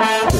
Bye.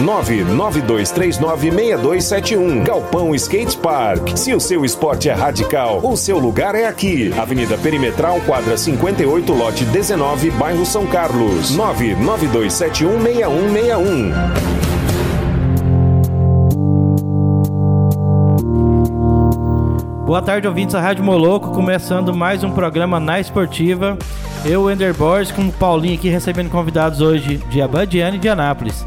992396271. Galpão Skate Park. Se o seu esporte é radical, o seu lugar é aqui. Avenida Perimetral, quadra 58, lote 19, bairro São Carlos. 992716161. Boa tarde, ouvintes da Rádio Moloco, começando mais um programa na Esportiva. Eu, Ender Borges, com o Paulinho aqui recebendo convidados hoje de Abadiana e de Anápolis.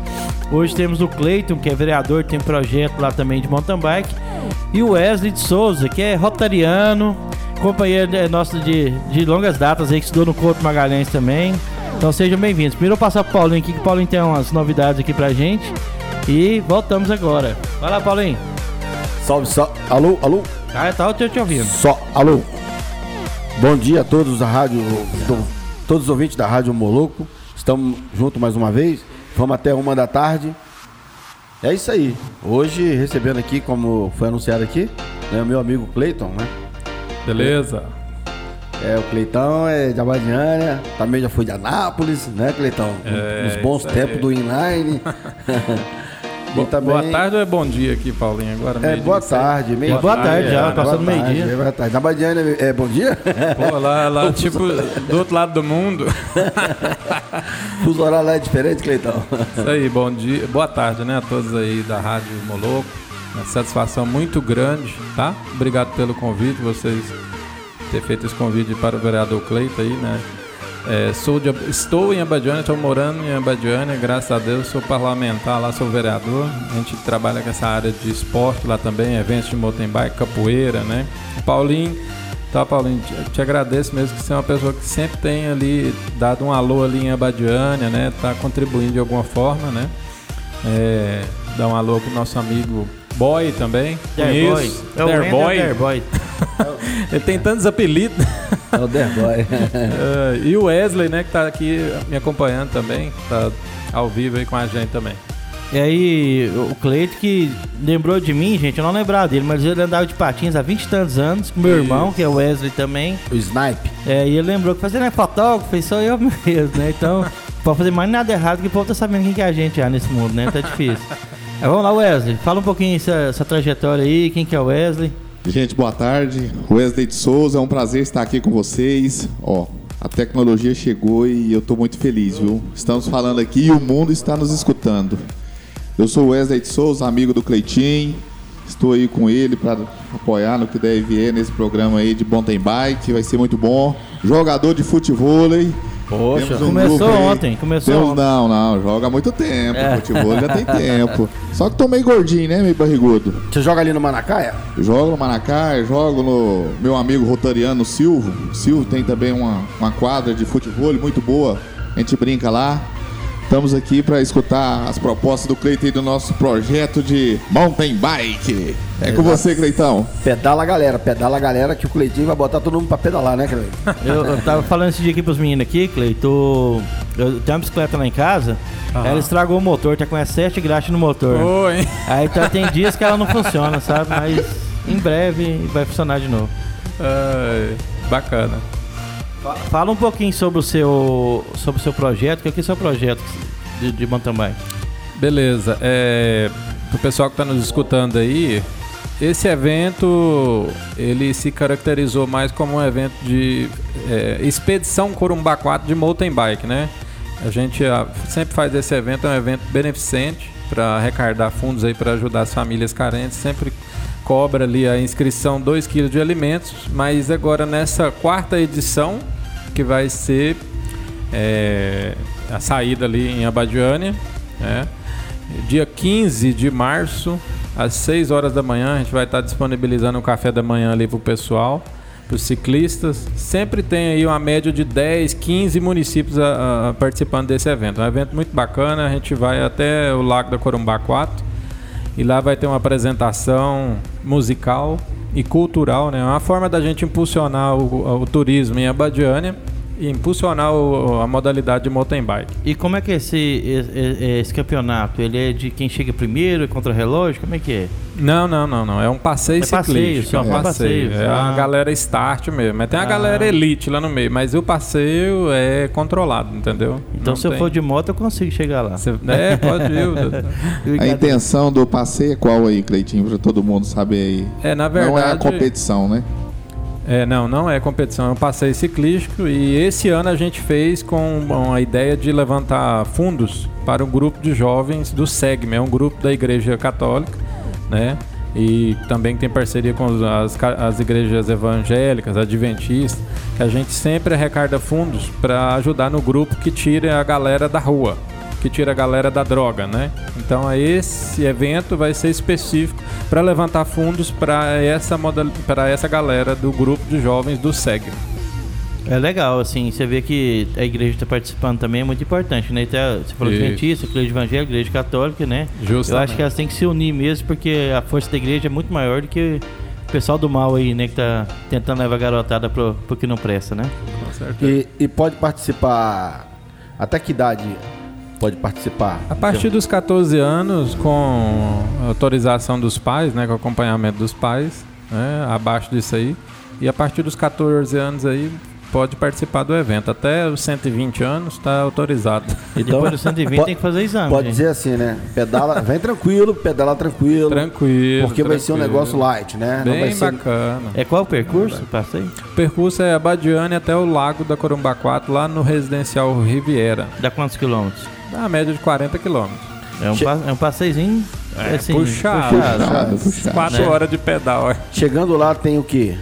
Hoje temos o Cleiton, que é vereador, tem projeto lá também de mountain bike. E o Wesley de Souza, que é rotariano, companheiro nosso de, de longas datas aí, que estudou no Couto Magalhães também. Então sejam bem-vindos. Primeiro eu vou passar pro Paulinho aqui, que o Paulinho tem umas novidades aqui pra gente. E voltamos agora. Vai lá, Paulinho. Salve, salve. Alô, alô? Ah, tá, eu tô te ouvindo. Só, alô. Bom dia a todos da rádio, do- todos os ouvintes da Rádio Moloco. Estamos juntos mais uma vez. Vamos até uma da tarde. É isso aí. Hoje recebendo aqui, como foi anunciado aqui, né, o meu amigo Cleiton, né? Beleza? É, o Cleitão é de Abadiânia, também já foi de Anápolis, né, Cleitão? É, Nos bons tempos do inline. Bo- também- Boa tarde ou é bom dia aqui, Paulinho? Agora É, boa sei. tarde, meio Boa tarde já, Boa passando meio-dia. Boa tarde. Na Abadiânia é bom dia? Pô, lá, lá tipo, do outro lado do mundo. Fuso horário lá é diferente, Cleitão. Isso aí, bom dia. Boa tarde, né, a todos aí da Rádio Moloco. Uma satisfação muito grande, tá? Obrigado pelo convite, vocês ter feito esse convite para o vereador Cleiton aí, né? É, sou de, estou em Abadiânia, estou morando em Abadiânia, graças a Deus, sou parlamentar lá, sou vereador. A gente trabalha com essa área de esporte lá também, eventos de mountain bike, capoeira, né? Paulinho, tá, Paulinho, te, te agradeço mesmo que você é uma pessoa que sempre tem ali dado um alô ali em Abadiânia, né? Tá contribuindo de alguma forma, né? É, dá um alô pro nosso amigo Boy também. Derboy. É Derboy. Derboy. Ele tem tantos apelidos. É o Derboy. É, e o Wesley, né, que tá aqui me acompanhando também, tá ao vivo aí com a gente também. E aí, o Cleito que lembrou de mim, gente, eu não lembrava dele, mas ele andava de patins há 20 e tantos anos, com meu irmão, que é o Wesley também. o Snipe. É, e ele lembrou que fazer não é fotógrafo, sou eu mesmo, né? Então, pode fazer mais nada errado que o povo tá sabendo quem que é a gente já nesse mundo, né? Tá difícil. Mas vamos lá, Wesley, fala um pouquinho essa, essa trajetória aí, quem que é o Wesley. Gente, boa tarde. Wesley de Souza, é um prazer estar aqui com vocês. Ó, a tecnologia chegou e eu estou muito feliz, viu? Estamos falando aqui e o mundo está nos escutando. Eu sou Wesley de Souza, amigo do Cleitinho. Estou aí com ele para apoiar no que deve vier nesse programa aí de mountain bike, vai ser muito bom. Jogador de futevôlei. Poxa, um começou ontem, começou Temos- ontem. Não, não, joga há muito tempo. É. Futebol já tem tempo. Só que tô meio gordinho, né, meio barrigudo. Você joga ali no Manacaia? Jogo no Manacá, eu jogo no meu amigo rotariano Silvio. Silvio tem também uma, uma quadra de futebol muito boa. A gente brinca lá. Estamos aqui para escutar as propostas do Cleiton e do nosso projeto de mountain bike. É com você, Cleitão. Pedala a galera, pedala a galera que o Cleitinho vai botar todo mundo pra pedalar, né, Cleitinho? Eu, eu tava falando esse dia aqui pros meninos aqui, Cleito. Eu tenho uma bicicleta lá em casa, ela estragou o motor, tá com as 7 graxas no motor. Oi. Aí então, tem dias que ela não funciona, sabe? Mas em breve vai funcionar de novo. Ai, bacana. Fa- Fala um pouquinho sobre o seu, sobre o seu projeto, que o que é o seu projeto de, de mountain bike? Beleza. É, pro pessoal que está nos escutando aí, esse evento ele se caracterizou mais como um evento de é, expedição Corumbá 4 de mountain bike, né? A gente ah, sempre faz esse evento, é um evento beneficente para arrecadar fundos aí para ajudar as famílias carentes, sempre cobra ali a inscrição 2 kg de alimentos, mas agora nessa quarta edição, que vai ser é, a saída ali em Abadiânia, né? Dia 15 de março, às 6 horas da manhã, a gente vai estar disponibilizando o café da manhã ali pro pessoal, para os ciclistas. Sempre tem aí uma média de 10, 15 municípios a, a, participando desse evento. É um evento muito bacana, a gente vai até o Lago da Corumbá 4 e lá vai ter uma apresentação musical e cultural, né? É uma forma da gente impulsionar o, o turismo em Abadiânia impulsionar o, a modalidade de mountain bike. E como é que é esse, esse, esse, campeonato? Ele é de quem chega primeiro, contra relógio? Como é que é? Não, não, não, não. É um passeio é ciclístico. Passeio, é um passeio. passeio. É ah. a galera start mesmo. Mas tem a ah. galera elite lá no meio. Mas o passeio é controlado, entendeu? Então não se tem. eu for de moto, eu consigo chegar lá. Você, é, pode ir. a intenção do passeio é qual aí, Cleitinho? Pra todo mundo saber aí. É, na verdade... Não é a competição, né? É, não, não é competição, é um passeio ciclístico e esse ano a gente fez com a ideia de levantar fundos para um grupo de jovens do SEGME, é um grupo da Igreja Católica, né? E também tem parceria com as, as igrejas evangélicas, adventistas, que a gente sempre arrecada fundos para ajudar no grupo que tira a galera da rua que tira a galera da droga, né? Então esse evento vai ser específico para levantar fundos para essa para essa galera do grupo de jovens do SEG. É legal, assim, você vê que a igreja está participando também é muito importante, né? Então, você falou de Adventista, igreja evangélica, igreja católica, né? Justamente. Eu acho que elas têm que se unir mesmo, porque a força da igreja é muito maior do que o pessoal do mal aí, né? Que tá tentando levar a garotada pro, pro que não presta, né? Com certeza. E, e pode participar até que idade pode participar? A partir dos 14 anos, com autorização dos pais, né, com acompanhamento dos pais, né, abaixo disso aí. E a partir dos 14 anos aí, pode participar do evento. Até os 120 anos está autorizado. E depois dos 120 tem que fazer exame. Pode gente. dizer assim, né? Pedala, vem tranquilo, pedala tranquilo. Tranquilo. Porque tranquilo. vai ser um negócio light, né? Bem ser... bacana. É qual o percurso? Passei. O percurso é Abadiane até o Lago da Corumbá 4, lá no residencial Riviera. Dá quantos quilômetros? Na média de 40 quilômetros. É um, che... é um passeiozinho é, assim, puxado. puxado, puxado. Quatro né? horas de pedal. Chegando lá tem o quê?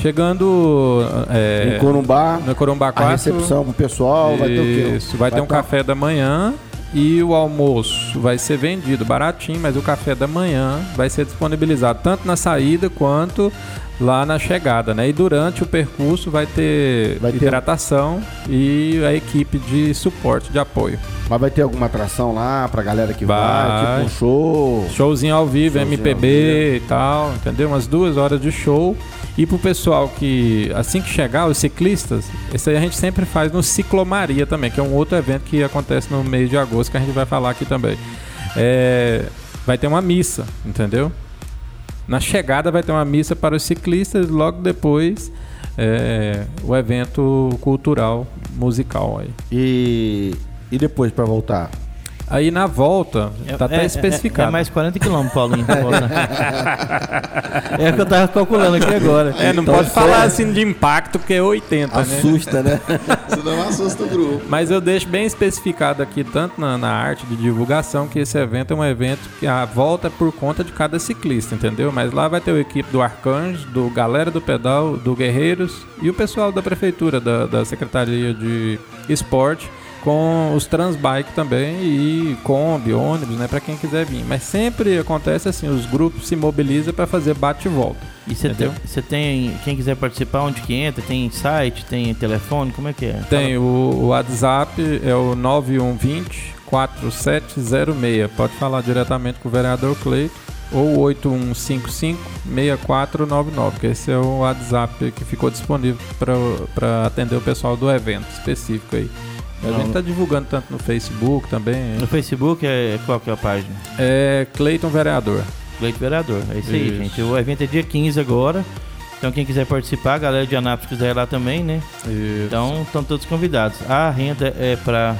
Chegando é, em Corumbá, no Corumbá 4, a recepção pro pessoal, isso, vai ter o quê? Vai, vai ter um pra... café da manhã e o almoço vai ser vendido baratinho, mas o café da manhã vai ser disponibilizado tanto na saída quanto lá na chegada, né? E durante o percurso vai ter vai hidratação ter... e a equipe de suporte, de apoio. Mas vai ter alguma atração lá pra galera que vai, vai tipo um show? Showzinho ao vivo, Showzinho MPB ao vivo. e tal, entendeu? Umas duas horas de show. E pro pessoal que, assim que chegar, os ciclistas, esse aí a gente sempre faz no Ciclomaria também, que é um outro evento que acontece no mês de agosto, que a gente vai falar aqui também. É, vai ter uma missa, entendeu? Na chegada vai ter uma missa para os ciclistas, logo depois é, o evento cultural musical aí. E, e depois para voltar? Aí na volta, é, tá até é, especificado. É, é, mais 40 km, Paulinho. é o que eu tava calculando aqui agora. É, não então, pode falar assim de impacto, porque é 80, Assusta, né? Isso não assusta o grupo. Mas eu deixo bem especificado aqui, tanto na, na, arte de divulgação, que esse evento é um evento que a volta é por conta de cada ciclista, entendeu? Mas lá vai ter a equipe do Arcanjo, do Galera do Pedal, do Guerreiros e o pessoal da prefeitura, da, da Secretaria de Esporte com os transbike também e Kombi, ônibus, né, para quem quiser vir. Mas sempre acontece assim, os grupos se mobilizam para fazer bate e volta. E você tem, tem, quem quiser participar, onde que entra? Tem site, tem telefone, como é que é? Tem, o, o WhatsApp é o 9120 4706. Pode falar diretamente com o vereador Cleito ou 8155-6499, que esse é o WhatsApp que ficou disponível para atender o pessoal do evento específico aí. A gente está divulgando tanto no Facebook também. No Facebook é qual que é a página? É Cleiton Vereador. Cleiton Vereador, é isso, isso, aí, gente. O evento é dia 15 agora. Então quem quiser participar, a galera de Anápolis quiser ir lá também, né? Isso. Então estão todos convidados. A renda é para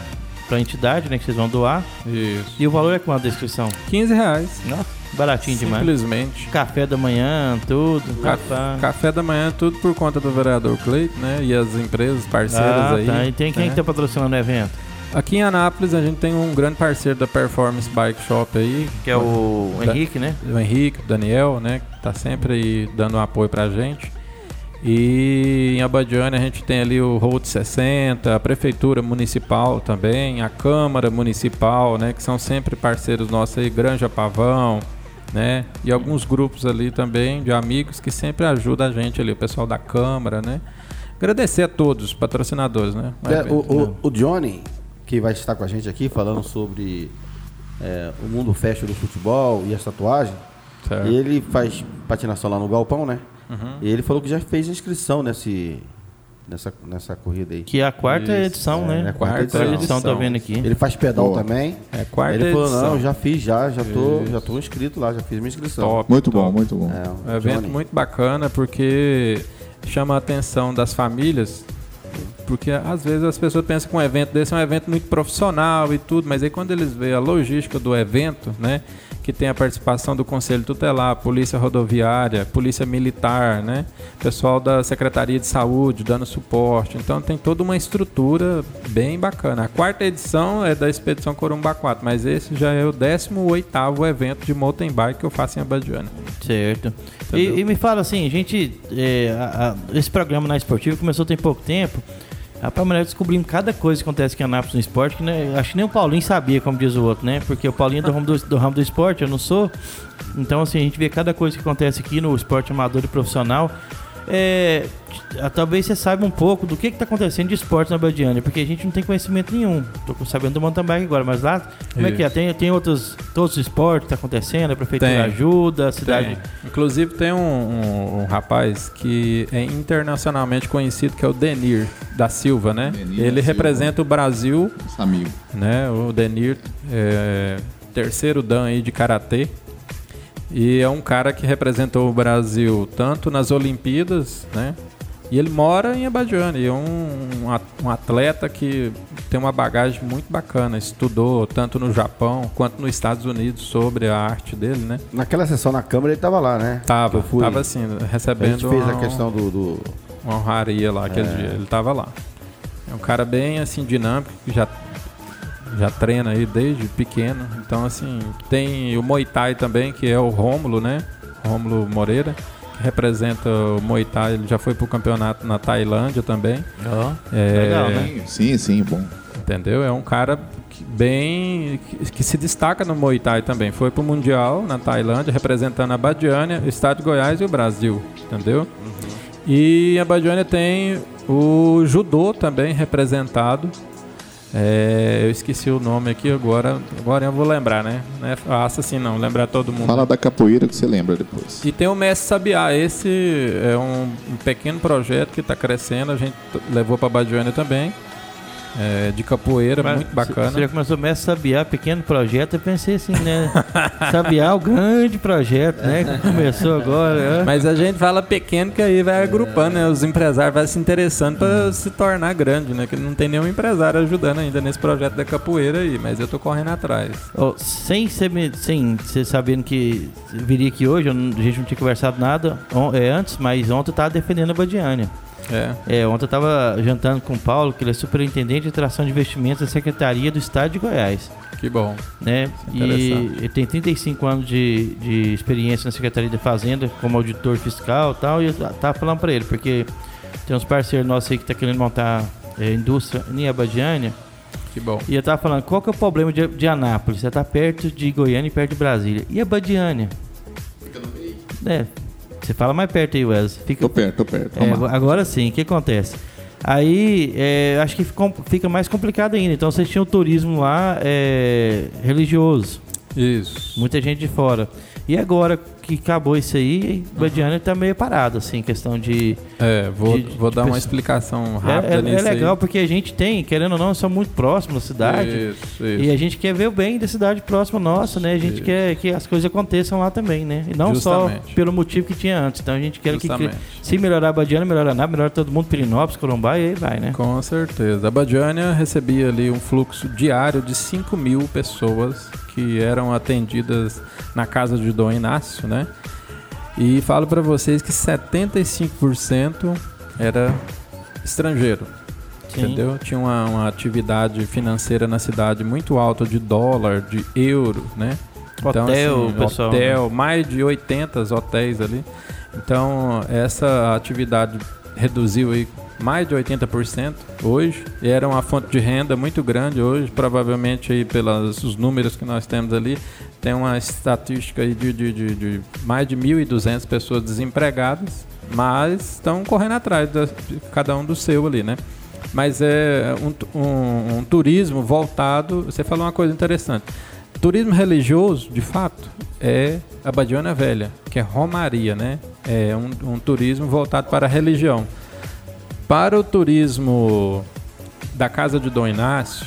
a entidade, né? Que vocês vão doar. Isso. E o valor é quanto a inscrição? 15 reais. Nossa. Baratinho demais. Simplesmente. Café da manhã, tudo. Café, café da manhã, tudo por conta do vereador Cleiton, né? E as empresas parceiras ah, aí. Tá. E tem quem né? que tá patrocinando o evento? Aqui em Anápolis a gente tem um grande parceiro da Performance Bike Shop aí. Que é o, Henrique, né? O Henrique, o Daniel, né? Que tá sempre aí dando um apoio pra gente. E em Abadiane a gente tem ali o Road 60, a Prefeitura Municipal também, a Câmara Municipal, né? Que são sempre parceiros nossos aí, Granja Pavão, né? E alguns grupos ali também de amigos que sempre ajudam a gente ali, o pessoal da Câmara, né? Agradecer a todos os patrocinadores, né? É, o, o, o Johnny, que vai estar com a gente aqui falando sobre é, o mundo fashion do futebol e as tatuagens, Certo. ele faz patinação lá no Galpão, né? Uhum. E ele falou que já fez inscrição nesse, nessa, nessa corrida aí. Que é a quarta Isso, edição, é, né? é a quarta edição, edição. tô vendo aqui. Ele faz pedal Boa. também. É quarta ele falou, edição. não, já fiz já, já tô, já tô inscrito lá, já fiz minha inscrição. Top. Muito bom, muito bom. É, É o um evento muito bacana porque chama a atenção das famílias. Porque às vezes as pessoas pensam que um evento desse é um evento muito profissional e tudo, mas aí quando eles veem a logística do evento, né? Que tem a participação do Conselho Tutelar, Polícia Rodoviária, Polícia Militar, né? Pessoal da Secretaria de Saúde dando suporte. Então tem toda uma estrutura bem bacana. A quarta edição é da Expedição Corumbá 4, mas esse já é o 18º evento de mountain bike que eu faço em Abadiana. Certo. E, e me fala assim, gente, é, a- a- esse programa na Esportiva começou tem pouco tempo. Rapaz, mulher descobrindo cada coisa que acontece aqui em Anápolis no esporte, que né, acho que nem o Paulinho sabia, como diz o outro, né? Porque o Paulinho é do ramo do, do ramo do esporte, eu não sou. Então, assim, a gente vê cada coisa que acontece aqui no esporte amador e profissional. É, t- talvez você saiba um pouco do que está acontecendo de esporte na Badiana, porque a gente não tem conhecimento nenhum. Tô sabendo do mountain bike agora, mas lá, como é que é? Isso. Tem, tem outros, todos os esportes que tá acontecendo, a prefeitura Tem. ajuda, a cidade. Tem. Inclusive tem um, um- um rapaz que é internacionalmente conhecido que é o Denir da Silva, né? Denir Ele Silva. representa o Brasil, Esse amigo. né? O Denir, é, terceiro dan aí de karatê. E é um cara que representou o Brasil tanto nas Olimpíadas, né? E ele mora em Abadiane, e é um, um at- atleta que tem uma bagagem muito bacana, estudou tanto no Japão quanto nos Estados Unidos sobre a arte dele, né? Naquela sessão na Câmara ele tava lá, né? Tava, Eu fui. tava assim, A recebendo gente fez a uma, questão do. do- uma honraria lá aquele É. dia. Ele tava lá. É um cara bem assim dinâmico, que já já treina aí desde pequeno. Então assim, tem o Muay Thai também, que é o Rômulo, né? Rômulo Moreira, que representa o Muay Thai, ele já foi pro campeonato na Tailândia também. Ó, É, legal, né? Sim, sim, bom. Entendeu? É um cara que bem que, se destaca no Muay Thai também. Foi pro Mundial na Tailândia, representando a Badiânia, o Estado de Goiás e o Brasil. Entendeu? E a Badiânia tem o judô também representado. É, eu esqueci o nome aqui agora. Agora eu vou lembrar, né? Não é fácil assim não, lembrar todo mundo. Fala da capoeira que você lembra depois. E tem o Mestre Sabiá. Esse é um, um pequeno projeto que está crescendo. A gente levou para Badiânia também. É, de capoeira, Mas muito bacana. Você já começou Mestre Sabiá, pequeno projeto, eu pensei assim, né? Sabiá, o grande projeto, né? Que começou agora. é. Mas a gente fala pequeno que aí vai agrupando, né? Os empresários vão se interessando para se tornar grande, né? Que não tem nenhum empresário ajudando ainda nesse projeto da capoeira aí, mas eu tô correndo atrás. Ó, sem, ser, me- sem você sabendo que viria aqui hoje, a gente não tinha conversado nada on- é, antes, mas ontem eu tava defendendo a Badiânia. É. É, ontem eu tava jantando com o Paulo, que ele é superintendente de atração de investimentos da Secretaria do Estado de Goiás. Que bom. né? E Interessante. ele tem 35 anos de, de experiência na Secretaria da Fazenda como auditor fiscal e tal. E eu ta- tava falando pra ele, porque tem uns parceiros nossos aí que tá querendo montar é, indústria em Abadiânia. Que bom. E eu tava falando, qual que é o problema de, de Anápolis? Você tá perto de Goiânia e perto de Brasília. E Abadiânia? É, você fala mais perto aí, Wesley. Fica, Tô perto, tô perto. é, agora sim, o que acontece? Aí, é, acho que fica mais complicado ainda. Então, vocês tinham turismo lá é, religioso. Isso. Muita gente de fora. E agora que acabou isso aí, Badiana tá meio parado, assim, questão de. É, vou, De- vou de dar uma explicação É, rápida é- é nisso legal aí. porque a gente tem, querendo ou não, são muito próximos da cidade. Isso, isso. E a gente quer ver o bem da cidade próxima nossa, né? A gente Isso. quer que as coisas aconteçam lá também, né? E não Justamente. só pelo motivo que tinha antes. Então a gente quer que, Justamente. se melhorar a Badiana, melhorar nada, melhora todo mundo, Pirinópolis, Corumbá e aí vai, né? Com certeza. A Badiânia recebia ali um fluxo diário de 5 mil pessoas que eram atendidas na casa de Dom Inácio, né? E falo para vocês que 75% era estrangeiro. Sim. Entendeu? Tinha uma, uma atividade financeira na cidade muito alta de dólar, de euro, né? Hotel, pessoal, né? hotel, mais de 80 hotéis ali. Então, essa atividade reduziu aí mais de 80% hoje, e era uma fonte de renda muito grande hoje, provavelmente aí pelos números que nós temos ali, tem uma estatística aí de, de, de, de mais de 1.200 pessoas desempregadas, mas estão correndo atrás de cada um do seu ali, né? Mas é um, um, um turismo voltado, você falou uma coisa interessante, turismo religioso, de fato, é a Badiana Velha, que é Romaria, né? É um, um turismo voltado para a religião. Para o turismo da Casa de Dom Inácio,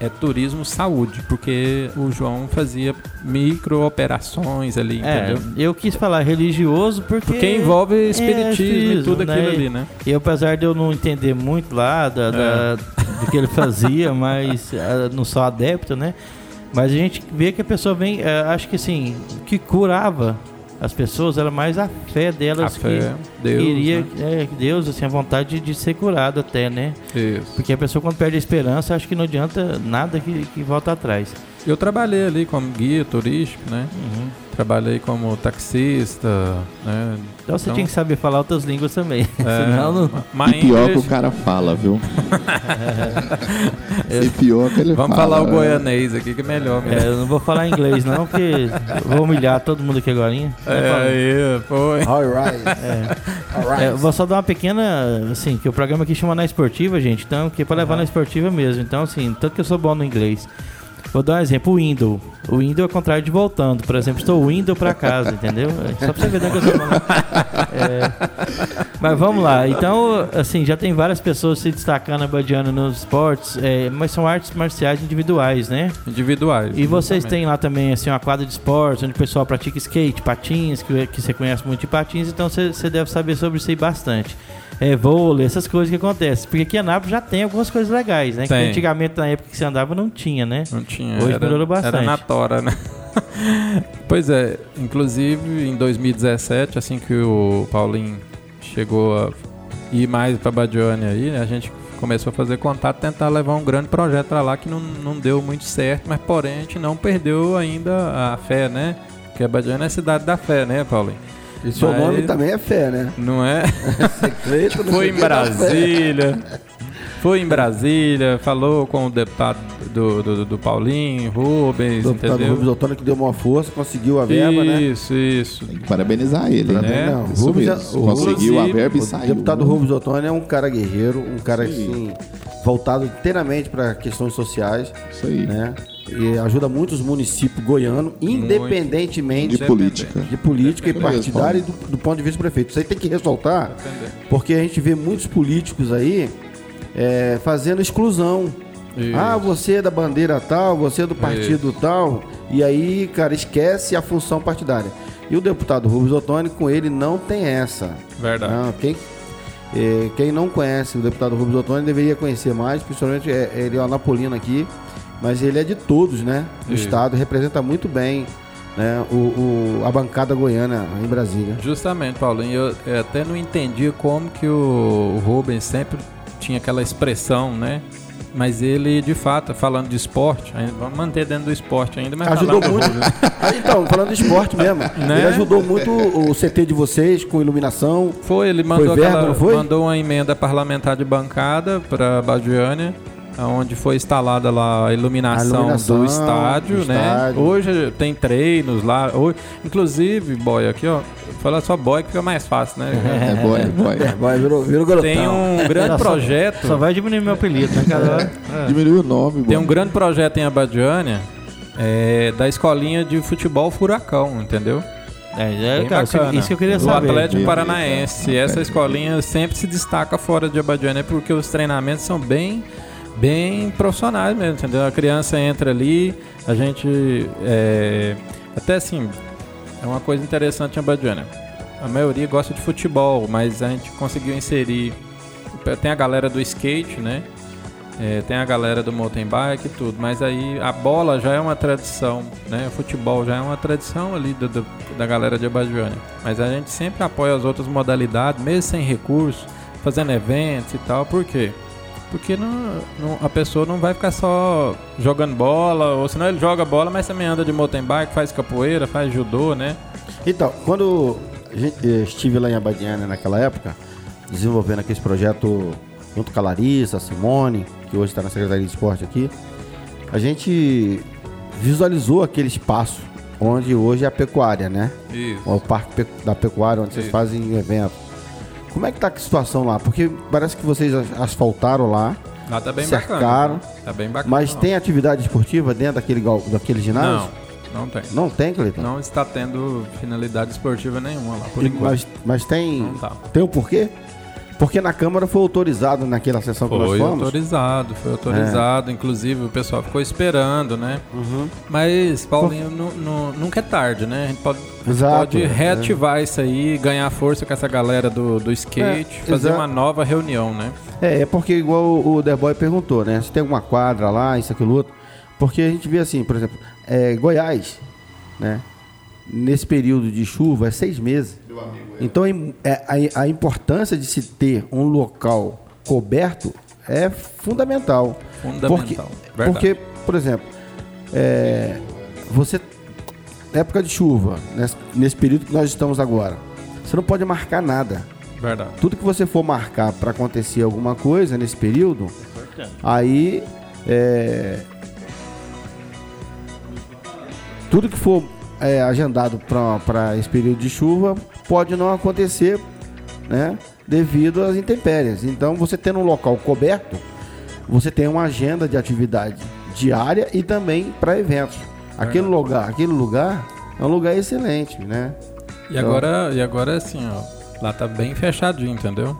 é turismo saúde, porque o João fazia micro operações ali, É, entendeu? eu quis falar religioso porque. Porque envolve é, espiritismo e tudo aquilo ali, né? E apesar de eu não entender muito lá da, da- do que ele fazia, mas ah, não sou adepto, né? Mas a gente vê que a pessoa vem, ah, acho que assim, que curava as pessoas era mais a fé delas A fé, que Deus, queria, né? é, Deus, assim, a vontade de, de ser curado até, né? Isso. Porque a pessoa quando perde a esperança, acho que não adianta nada que, que volta atrás. Eu trabalhei ali como guia turístico, né? Uhum. Trabalhei como taxista, né? Então você tinha que saber falar outras línguas também. é, Senão não. E pior que o cara fala, viu? e pior que ele Vamos fala. falar o goianês aqui que é melhor mesmo. É, eu não vou falar inglês não, porque vou humilhar todo mundo aqui agora. hein? É, aí, foi. Alright. Alright. É, eu vou só dar uma pequena, assim, que o programa aqui chama na esportiva, gente, então, que é pra levar na esportiva mesmo. Então, assim, tanto que eu sou bom no inglês. Vou dar um exemplo, o window. O window é o contrário de voltando. Por exemplo, estou indo pra casa, entendeu? É Só pra você ver né, que eu sou bom. É, Mas vamos lá. Então, assim, já tem várias pessoas se destacando a Badiana nos esportes, é, mas são artes marciais individuais, né? Individuais. E vocês exatamente. têm lá também assim uma quadra de esportes onde o pessoal pratica skate, patins, que, que você conhece muito de patins, então você deve saber sobre isso aí bastante. É, vôlei, essas coisas que acontecem. Porque aqui em Anápolis já tem algumas coisas legais, né? Que Tem. antigamente, na época que você andava, não tinha, né? Não tinha. Hoje era, melhorou bastante. Era na tora, né? pois é, inclusive em 2017, assim que o Paulinho chegou a ir mais pra Badiane aí, né, a gente começou a fazer contato, tentar levar um grande projeto pra lá que não, não deu muito certo, mas porém a gente não perdeu ainda a fé, né? Porque a Badiane é a cidade da fé, né, Paulinho? E seu Mas- nome também é fé, né? Não é? Secreto, não Foi em o. Brasília. Foi em Brasília, falou com o deputado do, do, do Paulinho, Rubens, O deputado entendeu? Rubens Ottoni que deu uma força, conseguiu a verba, né? Isso, isso. Tem que parabenizar ele, né? não. Isso Rubens é- mesmo. o Conseguiu a Rubens- verba e O saiu. deputado Rubens Ottoni é um cara guerreiro, um cara Isso aí. assim, voltado inteiramente para questões sociais, Isso aí. né? E ajuda muito os municípios goianos, independentemente De política. de política e Beleza, partidária e do, do ponto de vista do prefeito. Isso aí tem que ressaltar, porque a gente vê muitos políticos aí é, fazendo exclusão. Isso. Ah, você é da bandeira tal, você é do partido tal, e aí, cara, esquece a função partidária. E o deputado Rubens Ottoni, com ele, não tem essa. Verdade. Não, quem, eh, quem não conhece o deputado Rubens Ottoni deveria conhecer mais, principalmente é, ele é o Anapolino aqui, mas ele é de todos, né? Do Isso. estado, representa muito bem né, o, o- a bancada goiana em Brasília. Justamente, Paulinho, eu, eu até não entendi como que o, o Rubens sempre tinha aquela expressão, né? Mas ele, de fato, falando de esporte, vamos manter dentro do esporte ainda, mas Ajudou muito. Ah, então, falando de esporte mesmo, Né? ele ajudou muito o CT de vocês com iluminação. Foi, ele mandou, verba, aquela- foi? mandou uma emenda parlamentar de bancada para Badiânia, onde foi instalada lá a iluminação, A iluminação do estádio, do né? estádio. Hoje tem treinos lá. Hoje, inclusive, boy, aqui, ó. Fala só boy que fica mais fácil, né? É boy, é boy. É, vai, virou, virou garotão. Tem um grande Só- projeto. Só vai diminuir meu apelido, né, cara? Diminuiu o nome, Tem um boy. grande projeto em Abadiânia é, da escolinha de futebol Furacão, entendeu? É, é, cara, isso, bacana. isso que eu queria Do saber. Atlético Meu Paranaense. Essa escolinha sempre se destaca fora de Abadiânia porque os treinamentos são bem, bem profissionais mesmo, entendeu? A criança entra ali, a gente. é, até assim, é uma coisa interessante em Abadiânia. A maioria gosta de futebol, mas a gente conseguiu inserir. Tem a galera do skate, né? É, tem a galera do mountain bike e tudo, mas aí a bola já é uma tradição, né? O futebol já é uma tradição ali do- do- da galera de Abadiânia. Mas a gente sempre apoia as outras modalidades, mesmo sem recursos, fazendo eventos e tal. Por quê? Porque não, não- a pessoa não vai ficar só jogando bola, ou senão ele joga bola, mas também anda de mountain bike, faz capoeira, faz judô, né? Então, quando a gente, eh, estive lá em Abadiana naquela época, desenvolvendo aqui esse projeto junto com a Larissa, a Simone, que hoje está na Secretaria de Esporte aqui. A gente visualizou aquele espaço onde hoje é a pecuária, né? Isso. O parque da pecuária, onde vocês Isso. fazem evento. Como é que tá a situação lá? Porque parece que vocês as- asfaltaram lá, Lá tá bem cercaram, bacana. Tá bem bacana. mas lá. tem atividade esportiva dentro daquele, daquele ginásio? Não, não tem. Não tem, Cleiton? Não está tendo finalidade esportiva nenhuma lá, por E- enquanto. mas, mas tem, Não tá. tem o porquê? Porque na Câmara foi autorizado naquela sessão que nós Foi fomos. autorizado, foi autorizado. Inclusive o pessoal ficou esperando, né? Mas, Paulinho, nu- nu- nunca é tarde, né? A gente pode, Exato, pode é. reativar isso aí, ganhar força com essa galera do, do skate, É, fazer exato. uma nova reunião, né? É, é porque igual o The Boy perguntou, né? Se tem alguma quadra lá, isso, aquilo, outro. Porque a gente vê assim, por exemplo, é, Goiás, né? Nesse período de chuva é seis meses. Então é, a, a importância de se ter um local coberto é fundamental. Fundamental, Porque, porque por exemplo, é, você época de chuva, nesse, nesse período que nós estamos agora, você não pode marcar nada. Verdade. Tudo que você for marcar para acontecer alguma coisa nesse período, aí é, tudo que for é, agendado para esse período de chuva pode não acontecer, né? Devido às intempéries. Então, você tendo um local coberto, você tem uma agenda de atividade diária e também para eventos. Aquele lugar, aquele lugar é um lugar excelente, né? E agora, e agora assim, ó, lá tá bem fechadinho, entendeu?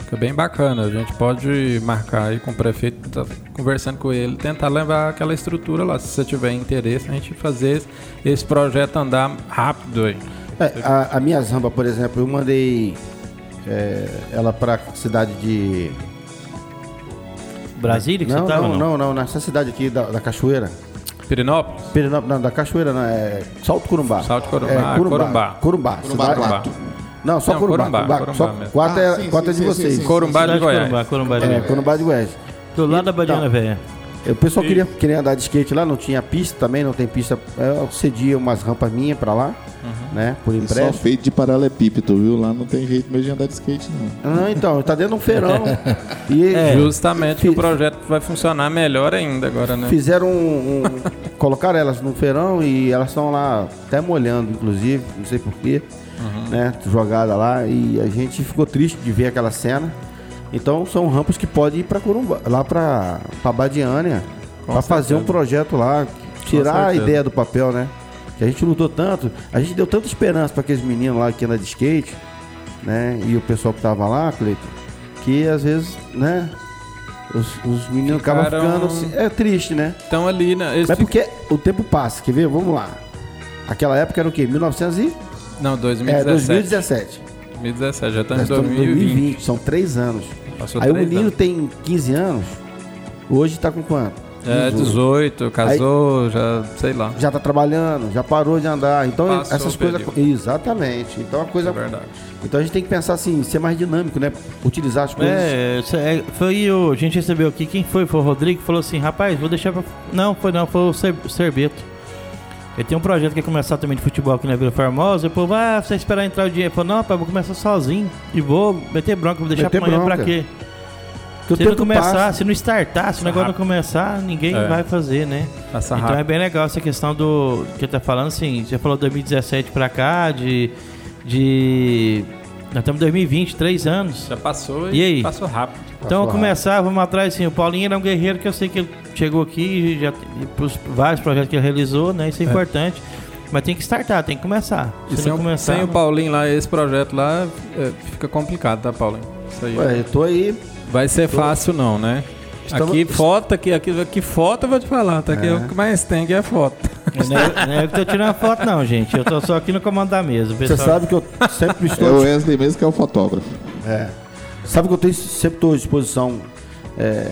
Fica bem bacana. A gente pode marcar aí com o prefeito, tá conversando com ele, tentar levar aquela estrutura lá. Se você tiver interesse, a gente fazer esse, esse projeto andar rápido aí. É, a, a minha zamba, por exemplo, eu mandei é, ela para cidade de Brasília que não, você tava? não, não, não, nessa cidade aqui da, da Cachoeira. Pirinópolis? Pirinópolis, não, da Cachoeira, não, é Salto Corumbá. Salto Corumbá, É, ah, Corumbá. Corumbá. Não, só Não, Corumbá. Corumbá, Corumbá, Corumbá só mesmo. quatro Ah, é, sim, quatro é sim, de sim, vocês. sim, sim. Corumbá de de Goiás. Corumbá, Corumbá de É, Goiás. Corumbá de Goiás. Do lado da Badiana Então, Velha. O pessoal queria, queria andar de skate lá, não tinha pista também, não tem pista. Eu cedia umas rampas minhas pra lá, né? Por E Só empréstimo. feito de paralelepípedo, viu? Lá não tem jeito mesmo de andar de skate, não. Não, então, tá dentro de um feirão. e É. Justamente que o projeto vai funcionar melhor ainda agora, né? Fizeram um, um- colocaram elas no feirão e elas estão lá até molhando, inclusive, não sei porquê, né? Jogada lá e a gente ficou triste de ver aquela cena. Então são rampas que podem ir para Corumbá, lá para Badiânia, para fazer um projeto lá, tirar a ideia do papel, né? Que a gente lutou tanto, a gente deu tanta esperança para aqueles meninos lá que andam de skate, né? E o pessoal que tava lá, Cleiton, que às vezes, né? Os, os meninos acabam Ficaram- ficando assim, é triste, né? Então ali, né? Eles Mas ficam- porque o tempo passa, quer ver? Vamos lá. Aquela época era o quê? 1900 e... Não, É, 2017. 2017. 2017, já em estamos em 2020. 2020, são três anos. Passou Aí o menino anos. tem 15 anos, hoje tá com quanto? É, 18, casou, já sei lá. Já tá trabalhando, já parou de andar. Então Passou essas coisas. Exatamente. Então a coisa. É verdade. Então a gente tem que pensar assim, ser mais dinâmico, né? Utilizar as coisas. É, é- foi o. A gente recebeu aqui, quem foi? Foi o Rodrigo que falou assim, rapaz, vou deixar pra. Não, foi não, foi o Cer- o Ele tem um projeto que ia começar também de futebol aqui na Vila Formosa. E o povo, ah, você esperar entrar o dinheiro. Ele falou, não, rapaz, vou começar sozinho. E vou meter bronca, vou deixar Meter pra amanhã pra quê? Porque o Se não tempo começar, passa. se não startar, se o negócio não começar, ninguém É. vai fazer, né? Passa Então é rápido. bem legal essa questão do que tá falando, assim, você falou 2017 pra cá, de. de. Nós estamos em 2020, três anos. Já passou E aí? passou rápido. Então Passou começar, vamos atrás, assim, o Paulinho era um guerreiro que eu sei que ele chegou aqui e já pros vários projetos que ele realizou, né? Isso é, importante. Mas tem que startar, tem que começar. Se sem, não o- começar. sem o não- Paulinho lá, esse projeto lá, é, fica complicado, tá, Paulinho? Isso aí. Ué, eu tô aí. Vai ser fácil não, né? Estamos- Aqui foto, aqui, aqui, aqui foto eu vou te falar, tá? Aqui É. o que mais tem aqui é foto. Não é, não é eu que tô tirando foto, não, gente. Eu tô só aqui no comando da mesa. O Você pessoal- sabe que eu sempre É estou. o Wesley mesmo que é o fotógrafo. É. Sabe que eu tenho, sempre estou à disposição é,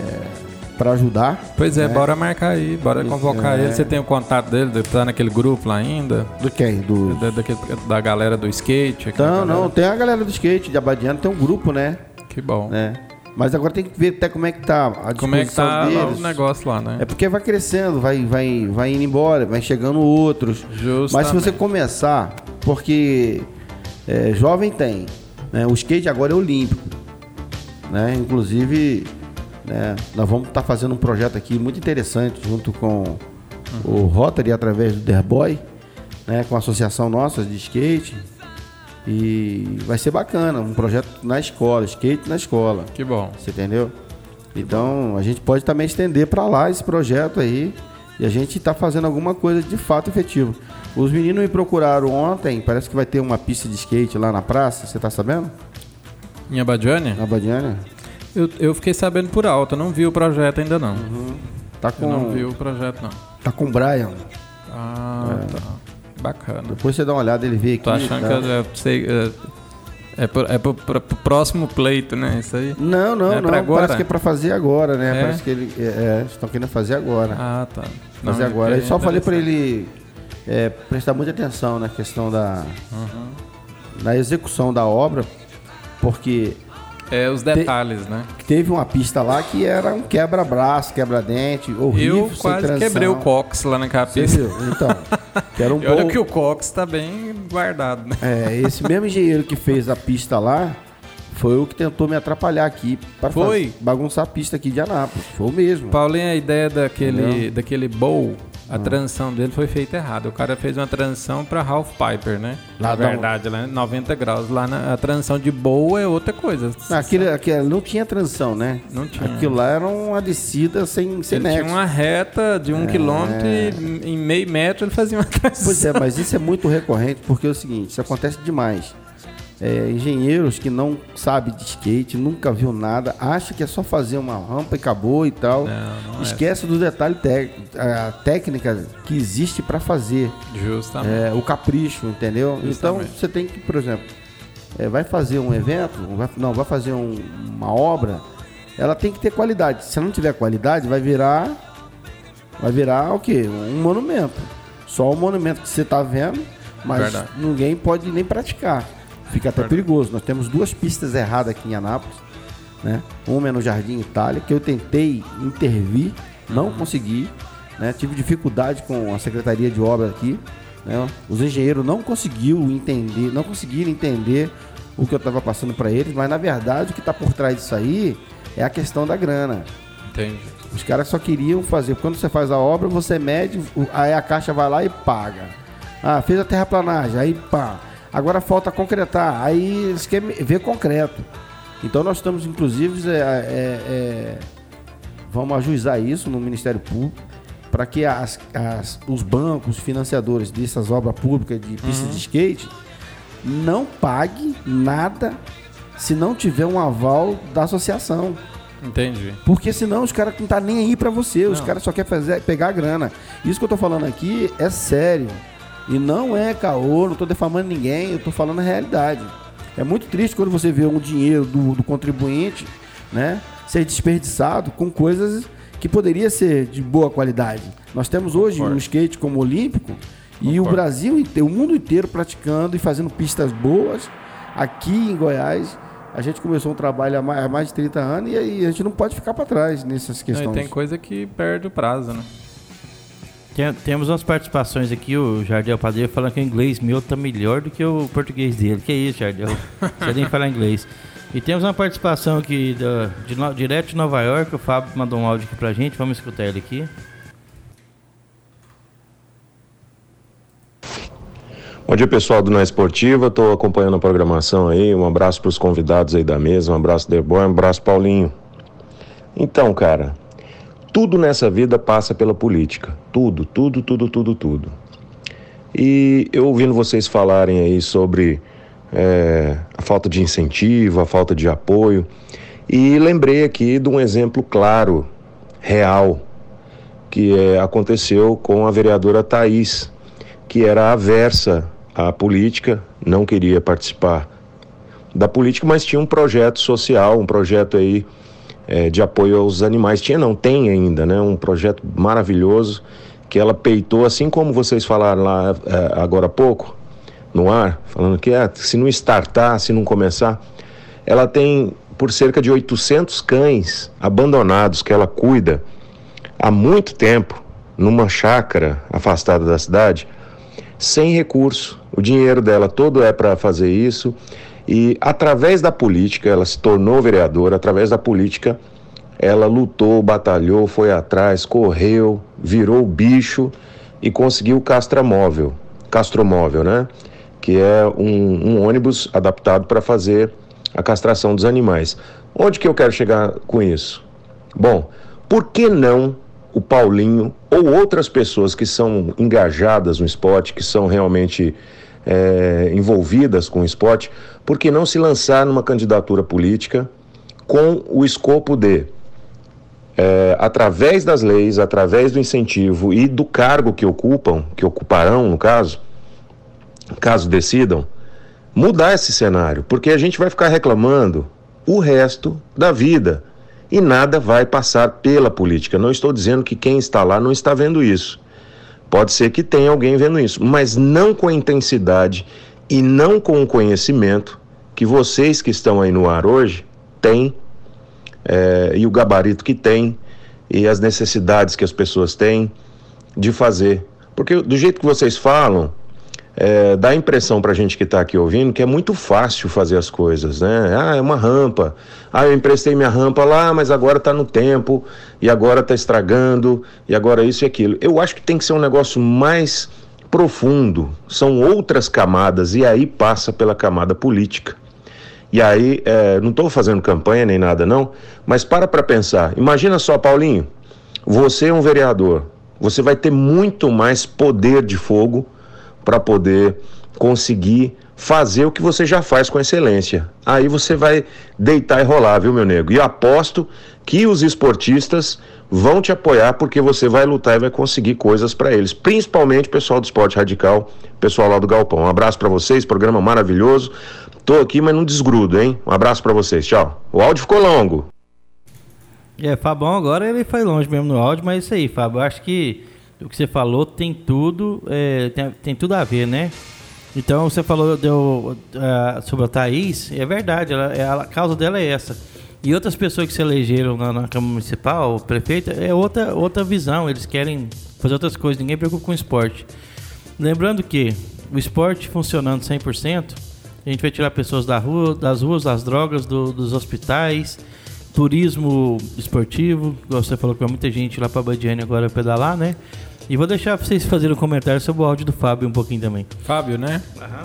para ajudar. Pois é, É. bora marcar aí, bora convocar É. ele. Você tem o contato dele, deve estar naquele grupo lá ainda, Do quem? Do... da, daquele- da galera do skate. aquela Não, tem a galera do skate de Abadiano, tem um grupo, né? Que bom. né? Mas agora tem que ver até como é que tá a disposição Como é que tá deles. o negócio lá, né? É porque vai crescendo, vai, vai, vai indo embora, vai chegando outros. Justamente. Mas se você começar, porque é, jovem tem, né? o skate agora é olímpico. Né? Inclusive, né, nós vamos estar tá fazendo um projeto aqui muito interessante junto com uhum. o Rotary através do Derboy, né, com a associação nossa de skate. E vai ser bacana, um projeto na escola, skate na escola. Que bom. Você entendeu? Então a gente pode também estender para lá esse projeto aí e a gente está fazendo alguma coisa de fato efetivo. Os meninos me procuraram ontem, parece que vai ter uma pista de skate lá na praça, você está sabendo? Em Abadiânia? Abadiânia. Eu, eu fiquei sabendo por alto, não vi o projeto ainda não. Uhum. Tá com... Eu não vi o projeto não. Tá com o Brian. Ah, é. tá. Bacana. Depois você dá uma olhada, ele vê aqui. Tô achando tá? que eu, eu sei... É, pro, é pro, pro, pro, próximo pleito, né? Isso aí? Não, não, é não. Agora? Parece que é pra fazer agora, né? É? Parece que ele. É, é, estão querendo fazer agora. Ah, tá. Fazer não, agora. Eu só falei pra ele é, prestar muita atenção na questão da. Uhum. Na execução da obra, porque é, os detalhes, te, né? Teve uma pista lá que era um quebra-braço, quebra-dente, horrível, Eu quase quebrei o cox lá naquela pista. Então, que era um e olha que o cox tá bem guardado, né? É, esse mesmo engenheiro que fez a pista lá, foi o que tentou me atrapalhar aqui para bagunçar a pista aqui de Anápolis. Foi o mesmo. Paulinho, a ideia daquele, daquele bowl a transição dele foi feita errada. O cara fez uma transição para Half Piper, né? Lá na verdade, lá 90 graus. Lá na, a transição de boa é outra coisa. Aquilo, aquilo não tinha transição, né? Não tinha. Aquilo lá era uma descida sem, sem ele tinha uma reta de um é... quilômetro e em meio metro ele fazia uma transição. Pois é, mas isso é muito recorrente porque é o seguinte, isso acontece demais é, engenheiros que não sabem de skate, nunca viu nada, acha que é só fazer uma rampa e acabou e tal. Não, não é. Esquece é. do detalhe a técnica que existe para fazer. Justamente. É, o capricho, entendeu? Justamente. Então você tem que, por exemplo, é, vai fazer um evento, vai, não, vai fazer um, uma obra, ela tem que ter qualidade. Se não tiver qualidade, vai virar. Vai virar o quê? Um monumento. Só o monumento que você está vendo, mas Verdade. ninguém pode nem praticar. Fica até perigoso. Nós temos duas pistas erradas aqui em Anápolis. Né? Uma é no Jardim Itália, que eu tentei intervir, não uhum. consegui. Né? Tive dificuldade com a Secretaria de Obras aqui. Né? Os engenheiros não conseguiram entender, não conseguiram entender o que eu estava passando para eles, mas na verdade o que está por trás disso aí é a questão da grana. Entendi. Os caras só queriam fazer. Quando você faz a obra, você mede, aí a caixa vai lá e paga. Ah, fez a terraplanagem, aí pá. Agora falta concretar. Aí eles querem ver concreto. Então nós estamos, inclusive, é, é, é, vamos ajuizar isso no Ministério Público para que as, as, os bancos financiadores dessas obras públicas de pista uhum. de skate não pague nada se não tiver um aval da associação. Entendi. Porque senão os caras não tá nem aí para você, não. os caras só querem fazer, pegar a grana. Isso que eu tô falando aqui é sério. E não é caô, não estou defamando ninguém, eu estou falando a realidade. É muito triste quando você vê um dinheiro do, do contribuinte né, ser desperdiçado com coisas que poderia ser de boa qualidade. Nós temos hoje Concordo. um skate como olímpico Concordo. e o Brasil inteiro, o mundo inteiro praticando e fazendo pistas boas. Aqui em Goiás, a gente começou um trabalho há mais, de 30 anos e a gente não pode ficar para trás nessas questões. Não, tem coisa que perde o prazo, né? Tem, temos umas participações aqui, o Jardel Padre falando que o inglês meu tá melhor do que o português dele. Que isso, Jardel? Você nem falar inglês. E temos uma participação aqui do, de, direto de Nova York, o Fábio mandou um áudio aqui pra gente, vamos escutar ele aqui. Bom dia pessoal do Na Esportiva, estou acompanhando a programação aí, um abraço para os convidados aí da mesa, um abraço Deboy, um abraço Paulinho. Então, cara, tudo nessa vida passa pela política. Tudo, tudo, tudo, tudo, tudo. E eu ouvindo vocês falarem aí sobre é, a falta de incentivo, a falta de apoio, e lembrei aqui de um exemplo claro, real, que é, aconteceu com a vereadora Thais, que era aversa à política, não queria participar da política, mas tinha um projeto social, um projeto aí é, de apoio aos animais. Tinha, não, tem ainda, né? Um projeto maravilhoso que ela peitou, assim como vocês falaram lá é, agora há pouco, no ar, falando que é, se não startar, se não começar, ela tem por cerca de 800 cães abandonados que ela cuida há muito tempo numa chácara afastada da cidade, sem recurso. O dinheiro dela todo é para fazer isso E através da política, ela se tornou vereadora, através da política, ela lutou, batalhou, foi atrás, correu, virou o bicho e conseguiu o castramóvel, castromóvel, né? Que é um, um ônibus adaptado para fazer a castração dos animais. Onde que eu quero chegar com isso? Bom, por que não o Paulinho ou outras pessoas que são engajadas no esporte, que são realmente é, envolvidas com o esporte, por que não se lançar numa candidatura política com o escopo de, é, através das leis, através do incentivo e do cargo que ocupam, que ocuparão no caso, caso decidam, mudar esse cenário, porque a gente vai ficar reclamando o resto da vida e nada vai passar pela política. Não estou dizendo que quem está lá não está vendo isso. Pode ser que tenha alguém vendo isso, mas não com a intensidade e não com o conhecimento que vocês que estão aí no ar hoje têm, é, e o gabarito que tem, e as necessidades que as pessoas têm de fazer. Porque do jeito que vocês falam, é, dá a impressão para a gente que está aqui ouvindo que é muito fácil fazer as coisas, né? Ah, é uma rampa. Ah, eu emprestei minha rampa lá, mas agora está no tempo, e agora está estragando, e agora isso e aquilo. Eu acho que tem que ser um negócio mais profundo, são outras camadas, e aí passa pela camada política. E aí, é, não estou fazendo campanha nem nada, não, mas para para pensar. Imagina só, Paulinho, você é um vereador, você vai ter muito mais poder de fogo para poder conseguir fazer o que você já faz com excelência. Aí você vai deitar e rolar, viu, meu nego? E aposto que os esportistas vão te apoiar porque você vai lutar e vai conseguir coisas para eles, principalmente o pessoal do esporte radical, pessoal lá do Galpão. Um abraço para vocês, programa maravilhoso. Tô aqui, mas não desgrudo, hein? Um abraço para vocês. Tchau. O áudio ficou longo. É, Fabão agora ele foi longe mesmo no áudio, mas é isso aí, Fábio. Acho que o que você falou tem tudo, é, tem, tem, tudo a ver, né? Então você falou deu, uh, sobre a Thaís, é verdade, ela, é, a causa dela é essa. E outras pessoas que se elegeram na, na Câmara Municipal, o prefeito, é outra, outra visão. Eles querem fazer outras coisas, ninguém preocupa com o esporte. Lembrando que o esporte funcionando 100%, a gente vai tirar pessoas da rua, das ruas, das drogas, do, dos hospitais, turismo esportivo, você falou que vai muita gente lá para Badiane agora pedalar, né? E vou deixar vocês fazerem um comentário sobre o áudio do Fábio um pouquinho também. Fábio, né? Aham.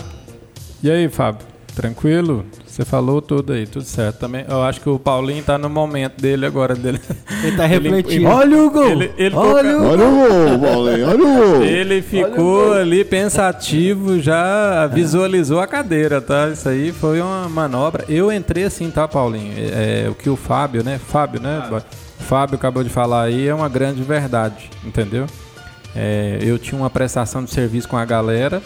E aí, Fábio? Tranquilo? Você falou tudo aí, tudo certo. Também, eu acho que o Paulinho tá no momento dele agora. Dele. Ele tá refletindo. Ele, olha o gol! Ele, ele olha, o olha o gol, Paulinho, olha o gol! Ele ficou ali pensativo, já visualizou a cadeira, tá? Isso aí foi uma manobra. Eu entrei assim, tá, Paulinho? É, o que o Fábio, né? Fábio, né? O Fábio acabou de falar aí, é uma grande verdade, entendeu? É, eu tinha uma prestação de serviço com a galera,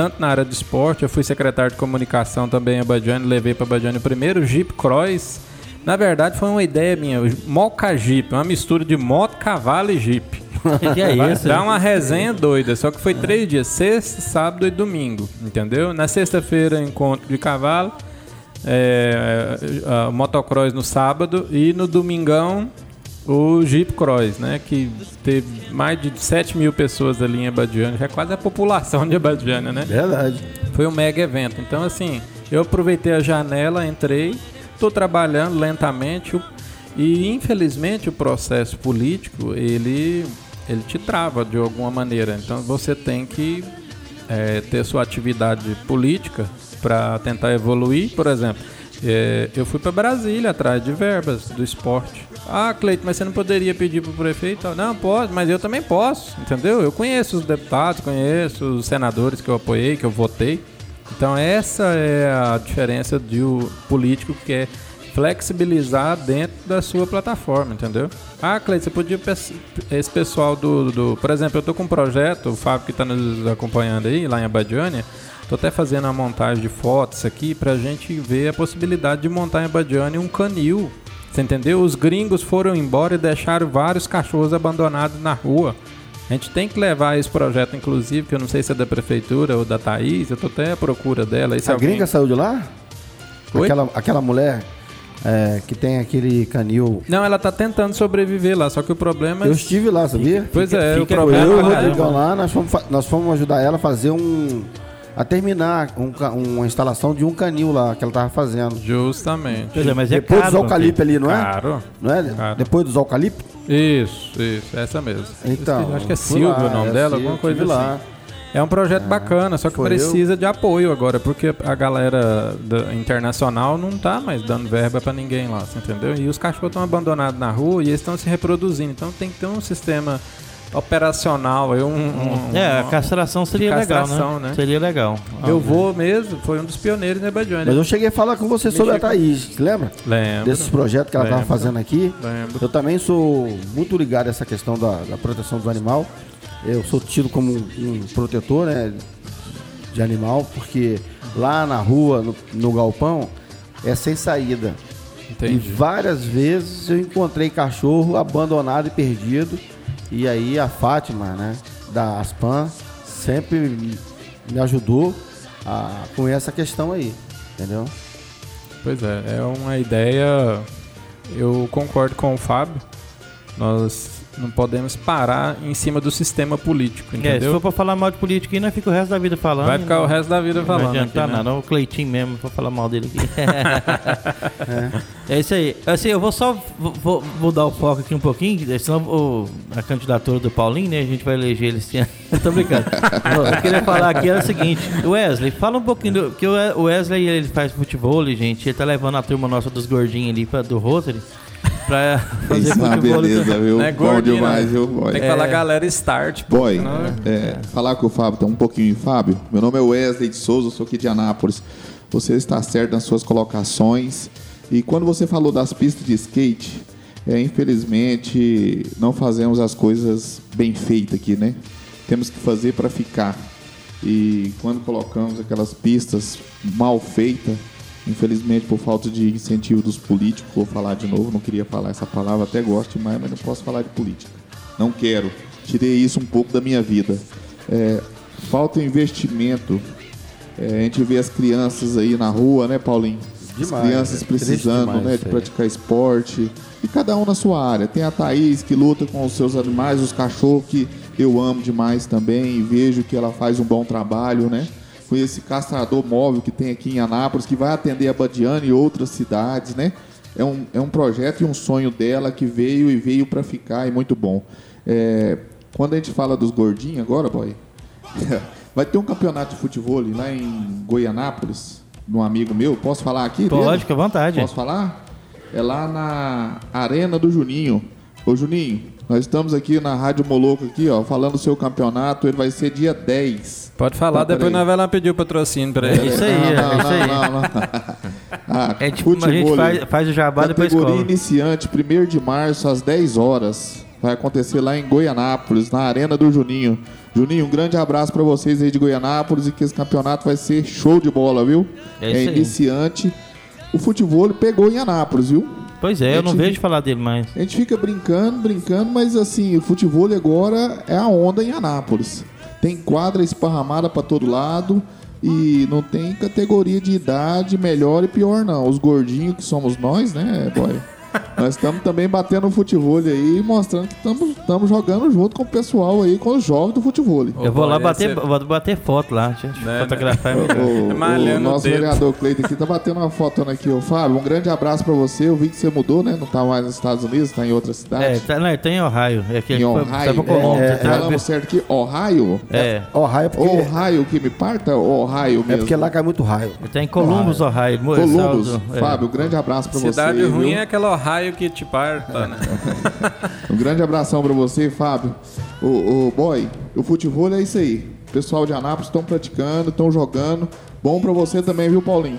tanto na área de esporte, eu fui secretário de comunicação também em Abadiane, levei para Abadiane o primeiro Jeep Cross. Na verdade, foi uma ideia minha, Moca Jeep, uma mistura de moto, cavalo e Jeep. que é isso? Dá uma resenha doida, só que foi três dias, sexta, sábado e domingo, entendeu? Na sexta-feira, encontro de cavalo, é, é, motocross no sábado e no domingão o Jeep Cross, né? Que teve mais de 7 mil pessoas ali em Abadiana, já é quase a população de Abadiana, né? Verdade. Foi um mega evento. Então, assim, eu aproveitei a janela, entrei, estou trabalhando lentamente e, infelizmente, o processo político, ele, ele te trava de alguma maneira. Então, você tem que é, ter sua atividade política para tentar evoluir, por exemplo. É, eu fui para Brasília atrás de verbas do esporte. Ah, Cleito, mas você não poderia pedir para o prefeito? Não, pode, mas eu também posso, entendeu? Eu conheço os deputados, conheço os senadores que eu apoiei, que eu votei. Então essa é a diferença de político que é flexibilizar dentro da sua plataforma, entendeu? Ah, Cleito, você podia esse pessoal do, do, por exemplo, eu tô com um projeto, o Fábio que está nos acompanhando aí lá em Abadiânia, Tô até fazendo a montagem de fotos aqui pra gente ver a possibilidade de montar em Abadiane um canil. Você entendeu? Os gringos foram embora e deixaram vários cachorros abandonados na rua. A gente tem que levar esse projeto, inclusive, que eu não sei se é da prefeitura ou da Thaís, eu tô até à procura dela. a alguém... gringa saiu de lá? Aquela, aquela mulher é, que tem aquele canil. Não, ela tá tentando sobreviver lá, só que o problema é. Eu estive lá, sabia? Pois é, fica, o problema eu e o Rodrigão lá, nós fomos, nós fomos ajudar ela a fazer um a terminar um uma instalação de um canil lá que ela tava fazendo. Justamente. Pois é, mas é Depois caro. dos eucalipto ali, não é? Caro. Não é? Caro. Depois dos eucalipto? Isso, isso, essa mesmo. Então. acho que é lá, o nome é dela, Silvio, alguma coisa assim. lá. É um projeto bacana, só que precisa de apoio agora, porque a galera da- internacional não tá mais dando verba pra ninguém lá, você entendeu? E os cachorros estão abandonados na rua e eles estão se reproduzindo, então tem que ter um sistema operacional, aí um, um- É, a castração seria castração, legal, né? né? Seria legal. Meu avô mesmo foi um dos pioneiros Badiane. Mas eu cheguei a falar com você sobre a Mexer com- Thaís, lembra? Lembro. Desses projetos que ela estava fazendo aqui. Lembro. Eu também sou muito ligado a essa questão da, da proteção do animal. Eu sou tido como um, um protetor né, de animal, porque lá na rua, no, no galpão, é sem saída. Entendi. E várias vezes eu encontrei cachorro abandonado e perdido. E aí a Fátima, né, da Aspan, sempre me- ajudou a, com essa questão aí, entendeu? Pois é, é uma ideia. Eu concordo com o Fábio. Nós não podemos parar em cima do sistema político, É, se entendeu? for pra falar mal de política aí, nós fica o resto da vida falando. Vai ficar o resto da vida Não falando. adianta aqui, né? nada, o Cleitinho mesmo, pra falar mal dele aqui. é. isso aí. Assim, eu vou só vou, vou mudar o foco aqui um pouquinho, senão o- a candidatura do Paulinho, né? A gente vai eleger ele esse ano. Tô brincando. eu queria falar aqui era o seguinte, Wesley, fala um pouquinho do. Que o Wesley ele faz futebol, gente. Ele tá levando a turma nossa dos gordinhos ali pra, do Rotary pra fazer Isso é uma beleza, viu? Não é Bom gordinho, demais, né? viu, boy? Tem que falar galera start. Boy, senão- é, falar com o Fábio, tá um pouquinho, Fábio. Meu nome é Wesley de Souza, sou aqui de Anápolis. Você está certo nas suas colocações. E quando você falou das pistas de skate, é, infelizmente não fazemos as coisas bem feitas aqui, né? Temos que fazer para ficar. E quando colocamos aquelas pistas mal feitas, infelizmente por falta de incentivo dos políticos, vou falar de novo, não queria falar essa palavra, até gosto demais, mas não posso falar de política. Não quero. Tirei isso um pouco da minha vida. É, falta investimento. É, a gente vê as crianças aí na rua, né, Paulinho? Demais, as crianças é precisando demais né, de praticar esporte. E cada um na sua área. Tem a Thaís que luta com os seus animais, os cachorros que eu amo demais também e vejo que ela faz um bom trabalho, né? Com esse castrador móvel que tem aqui em Anápolis, que vai atender a Badiana e outras cidades, né? É um, é um projeto e um sonho dela que veio e veio para ficar e muito bom. É, quando a gente fala dos gordinhos agora, boy, vai ter um campeonato de futebol lá em Goianápolis, de um amigo meu. Posso falar aqui? Pode, fica à vontade. Posso falar? É lá na Arena do Juninho. Ô Juninho, nós estamos aqui na Rádio Moloco aqui, ó, falando do seu campeonato. Ele vai ser dia 10. Pode falar, depois nós vamos lá pedir o patrocínio pra ele. isso aí, Não, é não, isso aí. não, não, não. Ah, É tipo, a gente faz, faz o jabá depois Categoria iniciante, 1 de março, às 10 horas. Vai acontecer lá em Goianápolis, na Arena do Juninho. Juninho, um grande abraço pra vocês aí de Goianápolis e que esse campeonato vai ser show de bola, viu? É isso aí. iniciante. O futebol pegou em Anápolis, viu? Pois é, eu não vejo falar dele mais. A gente fica brincando, brincando, mas assim, o futebol agora é a onda em Anápolis. Tem quadra esparramada pra todo lado e não tem categoria de idade melhor e pior não. Os gordinhos que somos nós, né, boy? Nós estamos também batendo o futebol aí, mostrando que estamos jogando junto com o pessoal aí, com os jovens do futebol. Eu vou lá bater, esse- vou bater foto lá, gente. Né, fotografar. O, o- Malhando o nosso vereador Cleiton aqui tá batendo uma foto aqui, ô Fábio. Um grande abraço pra você. Eu vi que você mudou, né? Não tá mais nos Estados Unidos, tá em outra cidade. É, tá, não, tá em Ohio. É que Em foi, Ohio. pra Colômbia. É, tá- Falamos certo aqui, Ohio. é, é porque, Ohio que me parta ou Ohio é mesmo? porque lá cai muito raio. tá em Columbus, Ohio. Mo- Columbus. É. Fábio, um grande abraço pra Cidade você. ruim viu? é aquela Ohio que te parta, né? Um grande abração pra você, Fábio. O, o boy, o futebol é isso aí. O pessoal de Anápolis estão praticando, estão jogando. Bom pra você também, viu, Paulinho?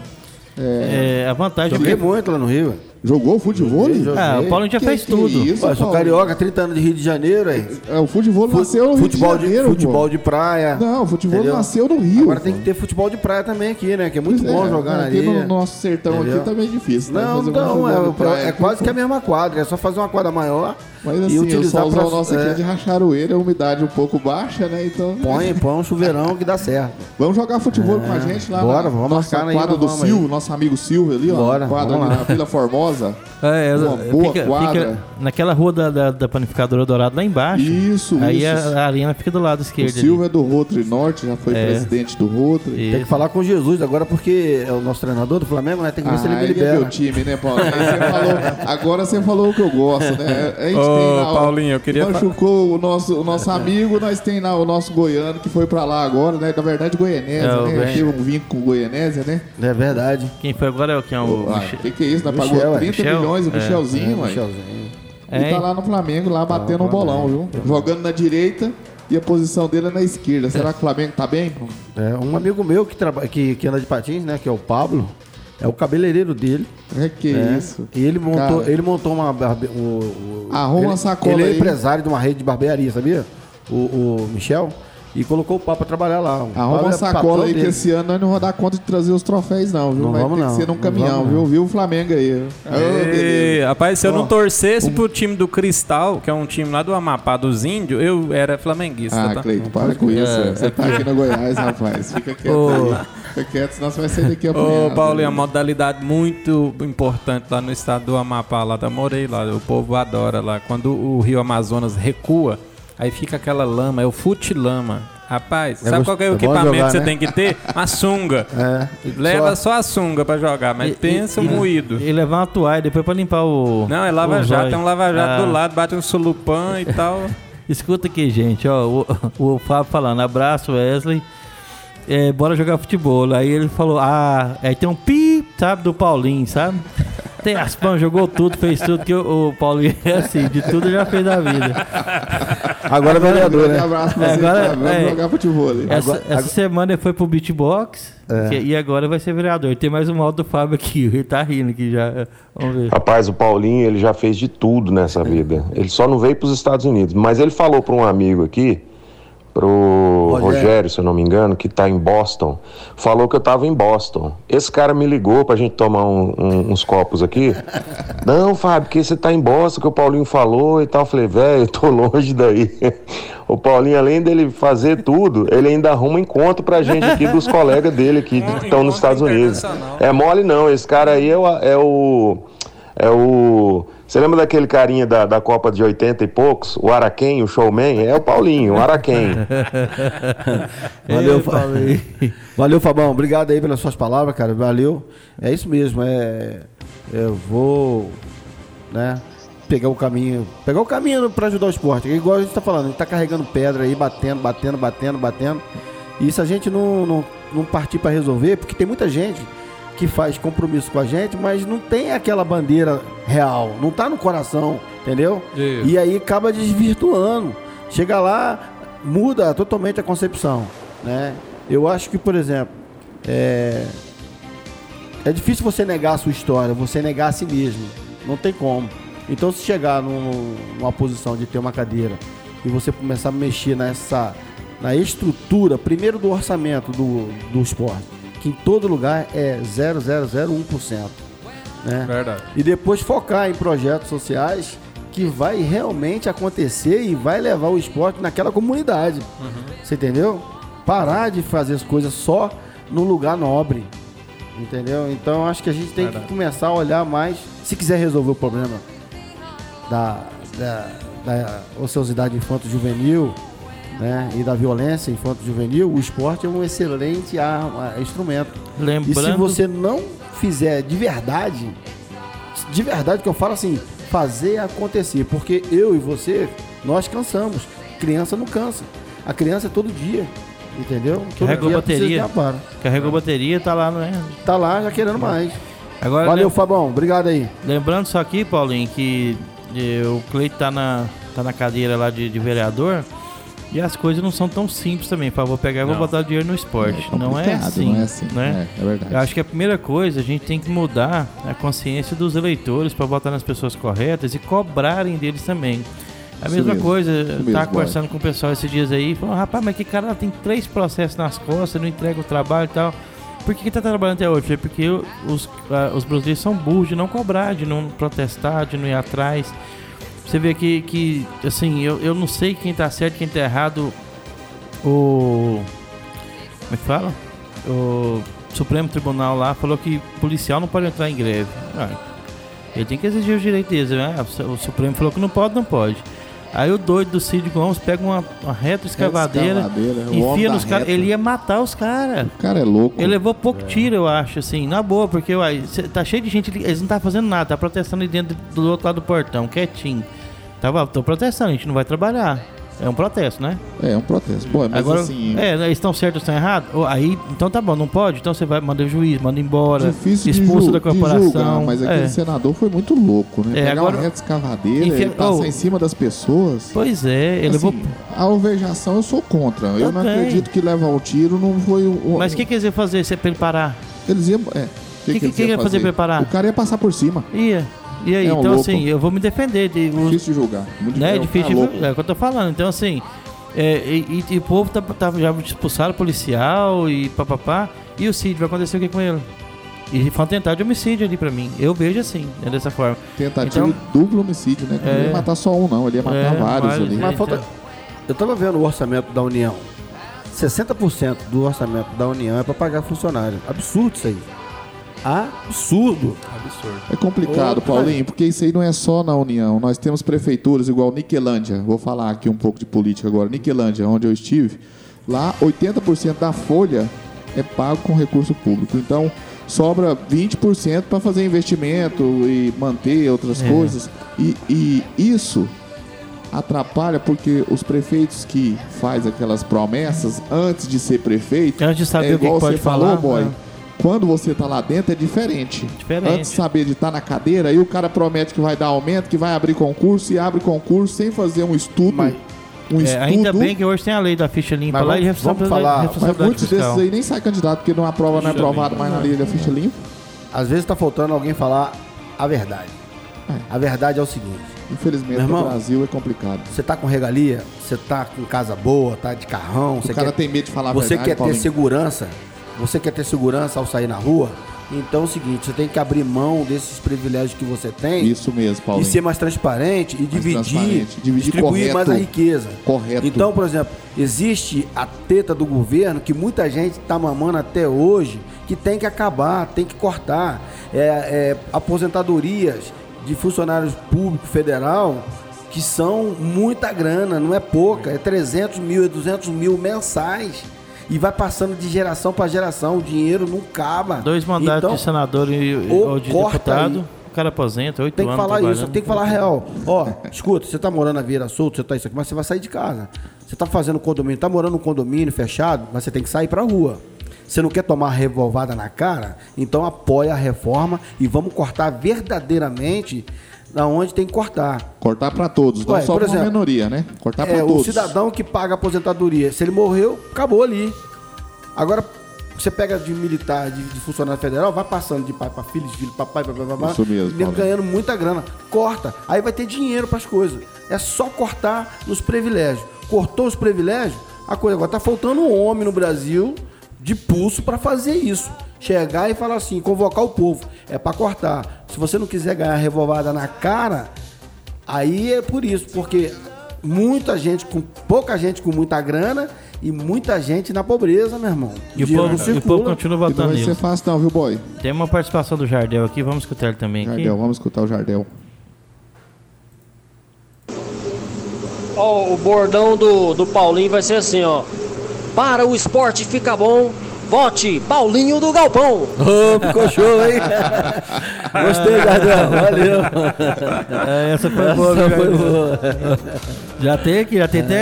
É, a vantagem Joguei é muito lá no Rio. Jogou futebol? Joguei. Ah, o Paulinho já Que fez que tudo. isso, Pô, eu sou carioca, 30 anos de Rio de Janeiro, aí. É, o futebol nasceu no futebol Rio de Janeiro, pô. futebol de praia. Não, o futebol Entendeu? nasceu no Rio. Agora tem que ter futebol de praia também aqui, né? Que é muito Pois bom é, jogar na aqui areia. no nosso sertão Entendeu? aqui também é difícil, né? Não, um futebol é, de praia é quase pô. que a mesma quadra, é só fazer uma quadra maior Mas e assim, o utilizar solzão pra- nosso aqui é é. de racharoeira, a umidade um pouco baixa, né? Então. Põe, põe um chuveirão que dá certo. Vamos jogar futebol com a gente lá Bora, na vamos marcar aí, quadra do Silvio, nosso amigo Silvio ali, ó. Bora, quadra vamos ali lá. na Vila Formosa. Maravilhosa. É, Uma boa fica, quadra. fica naquela rua da, da, da panificadora dourada lá embaixo. Isso, Aí isso. a, a arena fica do lado O esquerdo. ali. Silvio é do Rotary Norte, já foi É. presidente do Rotary. Isso. Tem que falar com Jesus agora porque é o nosso treinador do Flamengo, né? Tem que ver se ele Ah, me ele é libera. meu time, né, Paulo? Aí você falou- agora você falou o que eu gosto, né? A gente Ô, tem lá, Paulinho, eu queria Machucou o nosso, o nosso amigo, nós tem lá o nosso goiano que foi pra lá agora, né? Na verdade, Goianésia, É, o né? Goian- Teve um vínculo com Goianésia, né? É verdade. Quem foi agora é o que é o. O Michel- que, que é isso? Nós pagou é. 30 Michel? Milhões o É, Michelzinho, ué. Michelzinho. Ele É, tá lá no Flamengo, lá batendo um bolão, viu? Jogando na direita e a posição dele é na esquerda. Será que o Flamengo tá bem? É, um amigo meu que, traba... que, que anda de patins, né? Que é o Pablo. É o cabeleireiro dele. É que né? isso. E ele montou, Cara. ele montou uma barbe... o, o- Arruma ele, sacola Ele é aí. empresário de uma rede de barbearia, sabia? O, o Michel. E colocou o papo pra trabalhar lá. O Arruma uma sacola aí que esse ano nós não vamos dar conta de trazer os troféus, não, viu? Não Vai vamos ter não. que ser num caminhão, viu? Viu o Flamengo aí? Ô. Ei, rapaz, se eu não torcesse pro time do Cristal, que é um time lá do Amapá dos Índios, eu era flamenguista, Ah, tá? Cleito, para com isso. É. Você tá aqui no Goiás, rapaz. Fica quieto Ô. aí. Fica quieto, senão você vai sair daqui Ô, apanhado. Paulinho, é uma modalidade muito importante lá no estado do Amapá, lá da Morei, lá, o povo adora lá. Quando o rio Amazonas recua, aí fica aquela lama, é o futilama. Rapaz, sabe gost- qual é o é bom equipamento jogar, que você né? tem que ter? Uma sunga. É. Leva Só- só a sunga pra jogar, mas E- pensa e- um moído. E levar uma toalha depois pra limpar o. Não, é lava-jato, o tem um lava-jato Ah. do lado, bate um sulupan e tal. Escuta aqui, gente, ó, o, o Fábio falando, abraço Wesley, é, bora jogar futebol. Aí ele falou, ah, aí tem um pi, sabe, do Paulinho, sabe? Tem Aspan, jogou tudo, fez tudo, que o, o Paulinho é assim, de tudo já fez na vida. Agora é Um vereador, né? abraço pra É, você, agora- tá? Vamos é. jogar futebol. Essa, Agora- essa semana ele foi pro beatbox É. que- e agora vai ser vereador. Tem mais um áudio do Fábio aqui, ele tá rindo aqui já. Vamos ver. Rapaz, o Paulinho, ele já fez de tudo nessa vida. Ele só não veio para os Estados Unidos. Mas ele falou para um amigo aqui, pro Rogério. Rogério, se eu não me engano, que tá em Boston, falou que eu tava em Boston. Esse cara me ligou pra gente tomar um- um- uns copos aqui. Não, Fábio, que você tá em Boston, que o Paulinho falou e tal. Eu falei, velho, eu tô longe daí. O Paulinho, além dele fazer tudo, ele ainda arruma encontro pra gente aqui dos colegas dele aqui que estão nos Estados Unidos. É mole não, esse cara aí é o. É o, é o você lembra daquele carinha da, da Copa de 80 e poucos? O Araquém, o showman? É o Paulinho, o Araquém. Valeu, Ei, Fa- Paulinho. Valeu, Fabão. Obrigado aí pelas suas palavras, cara. Valeu. É isso mesmo. É, eu vou, né, pegar o caminho, pegar o caminho para ajudar o esporte. É Igual a gente tá falando, a gente tá carregando pedra aí, batendo, batendo, batendo, batendo. E se a gente não, não, não partir para resolver, porque tem muita gente que faz compromisso com a gente, mas não tem aquela bandeira real, não tá no coração, entendeu? Isso. E aí acaba desvirtuando. Chega lá, muda totalmente a concepção, né? Eu acho que, por exemplo, é, é difícil você negar a sua história, você negar a si mesmo. Não tem como. Então, se chegar num- numa posição de ter uma cadeira e você começar a mexer nessa na estrutura, primeiro do orçamento do, do esporte, que em todo lugar é 0,001%. Né? Verdade. E depois focar em projetos sociais que vai realmente acontecer e vai levar o esporte naquela comunidade. Você entendeu? Parar de fazer as coisas só no lugar nobre. Entendeu? Então acho que a gente tem Verdade. que começar a olhar mais, se quiser resolver o problema da, da, da ociosidade infanto-juvenil né, e da violência infanto-juvenil, o esporte é um excelente arma, instrumento. E se Lembrando, você não fizer de verdade, de verdade que eu falo assim, fazer acontecer, porque eu e você, nós cansamos. Criança não cansa. A criança é todo dia, entendeu? Todo Carregou dia bateria. carregou a bateria, tá lá, né? Tá lá já querendo mais. Agora, Valeu, lem- Fabão. Obrigado aí. lembrando só aqui, Paulinho, que eh, o Cleito tá na, tá na cadeira lá de, de vereador e as coisas não são tão simples também. Fala, vou pegar e vou Não. botar dinheiro no esporte. não é complicado, assim, Não é assim. né? É, é verdade. Eu acho que a primeira coisa, a gente tem que mudar a consciência dos eleitores para votar nas pessoas corretas e cobrarem deles também. A Isso mesma mesmo. coisa, eu mesmo, tava Boy. conversando com o pessoal esses dias aí, falando, rapaz, mas que cara tem três processos nas costas, não entrega o trabalho e tal. Por que, que tá trabalhando até hoje? Porque os, ah, os brasileiros são burros de não cobrar, de não protestar, de não ir atrás. Você vê que, que assim, eu, eu não sei quem tá certo, quem tá errado. O. Como é que fala? O Supremo Tribunal lá falou que policial não pode entrar em greve. Ah, Ele tem que exigir os direitos deles, né? O Supremo falou que não pode, não pode. Aí o doido do Cid Gomes pega uma, uma reta escavadeira, escavadeira, o homem enfia nos caras. Ele ia matar os caras. O cara é louco. Ele levou pouco tiro, eu acho, assim, na boa, porque uai, cê- tá cheio de gente, eles não tá fazendo nada, tá protestando ali dentro do outro lado do portão, quietinho. Tava, tô protestando, a gente não vai trabalhar. É um protesto, né? É, um protesto. Bom, mas Agora, assim, é, eles estão certos ou estão errados? Aí, então tá bom, não pode? Então você vai, manda o juiz, manda embora, difícil expulso da corporação. julgar, mas aquele é. senador foi muito louco, né? É, Pegar agora- uma reta escavadeira Enfia- e passar Oh. em cima das pessoas. Pois é, ele Assim, levou... A alvejação eu sou contra. Eu não Também. acredito que levar o tiro não foi o. o- Mas o que, que eles iam fazer se é ele parar? Eles iam. É. Que- que- eles que iam ia fazer pra ele parar? O cara ia passar por cima. Ia. E aí, É um então louco. assim, eu vou me defender. De, os- Difícil de julgar. Muito né? É o difícil, cara louco. é o que eu tô falando. Então, assim, é, e, e- e o povo tá, tá- já expulsaram o policial e papapá. E o Cid, vai acontecer o que com ele? E foi uma tentada de homicídio ali pra mim. Eu vejo assim, né, dessa forma. Tentativa Então- de duplo homicídio, né? Não É. ia matar só um, não. Ele ia matar É, vários, vários, ali. Mas falta. então. Eu tava vendo o orçamento da União. 60% do orçamento da União é para pagar funcionário. Absurdo isso aí. Absurdo. É complicado, Ô, Paulinho, porque isso aí não é só na União. Nós temos prefeituras igual Niquelândia. Vou falar aqui um pouco de política agora. Niquelândia, onde eu estive, lá 80% da folha é pago com recurso público. Então, sobra 20% para fazer investimento e manter outras É. coisas. E, e isso atrapalha porque os prefeitos que faz aquelas promessas antes de ser prefeito Antes de saber é o que igual pode você falou, falar, boy. né? Quando você tá lá dentro é diferente. Diferente. Antes de saber de estar na cadeira, aí o cara promete que vai dar aumento, que vai abrir concurso e abre concurso sem fazer um estudo. Mas- um É, estudo. ainda bem que hoje tem a lei da ficha limpa Mas lá e vamos- responsabilidade, vamos falar- Mas responsabilidade muitos fiscal. desses aí nem sai candidato, porque não aprova, não é aprovado mais na lei da ficha limpa. Às vezes tá faltando alguém falar a verdade. A verdade é o seguinte: Infelizmente, irmão, no Brasil é complicado. você tá com regalia, você tá com casa boa, tá de carrão, O você cara quer, tem medo de falar a você verdade, quer ter Paulinho. segurança, você quer ter segurança ao sair na rua, então é o seguinte, você tem que abrir mão desses privilégios que você tem Isso mesmo, e Paulinho. ser mais transparente e dividir, transparente, dividir distribuir correto. mais a riqueza. Correto. Então, por exemplo, existe a teta do governo que muita gente está mamando até hoje, que tem que acabar, tem que cortar. É, é, aposentadorias de funcionários públicos federal que são muita grana, não é pouca, é 300 mil, é 200 mil mensais. E vai passando de geração para geração, o dinheiro não acaba. Dois mandatos Então, de senador e, ou ou de deputado, aí. o cara aposenta, oito Tem que anos falar isso, tem que falar real. Ó, escuta, você tá morando na Vieira Solto, você tá isso aqui, mas você vai sair de casa. Você tá fazendo condomínio, tá morando num condomínio fechado, mas você tem que sair pra rua. Você não quer tomar revolvada na cara? Então apoia a reforma e vamos cortar verdadeiramente na onde tem que cortar. Cortar pra todos, não Ué, só uma exemplo, minoria, né? Cortar pra É, o todos. cidadão que paga a aposentadoria, se ele morreu, acabou ali. Agora, você pega de militar, de, de funcionário federal, vai passando de pai para filho, de filho para pai, blá, blá, blá, Isso mesmo, Paulo. ganhando muita grana. Corta, aí vai ter dinheiro para as coisas. É só cortar nos privilégios. Cortou os privilégios, a coisa agora tá faltando um homem no Brasil de pulso para fazer isso. Chegar e falar assim, convocar o povo. É para cortar. Se você não quiser ganhar revolvada na cara, Aí é por isso, porque muita gente com pouca gente com muita grana e muita gente na pobreza, meu irmão. E o povo, não e o circula. povo continua E não votando vai ser fácil não, viu, boy? Tem uma participação do Jardel aqui, vamos escutar ele também aqui. Jardel, vamos escutar o Jardel. Ó, o bordão do, do Paulinho vai ser assim, ó. Para o esporte ficar bom, vote Paulinho do Galpão. Ô, ficou show, hein? Gostei, Jardel. Valeu. É, essa foi boa, Essa foi Jardel? boa. Já tem aqui, já tem até.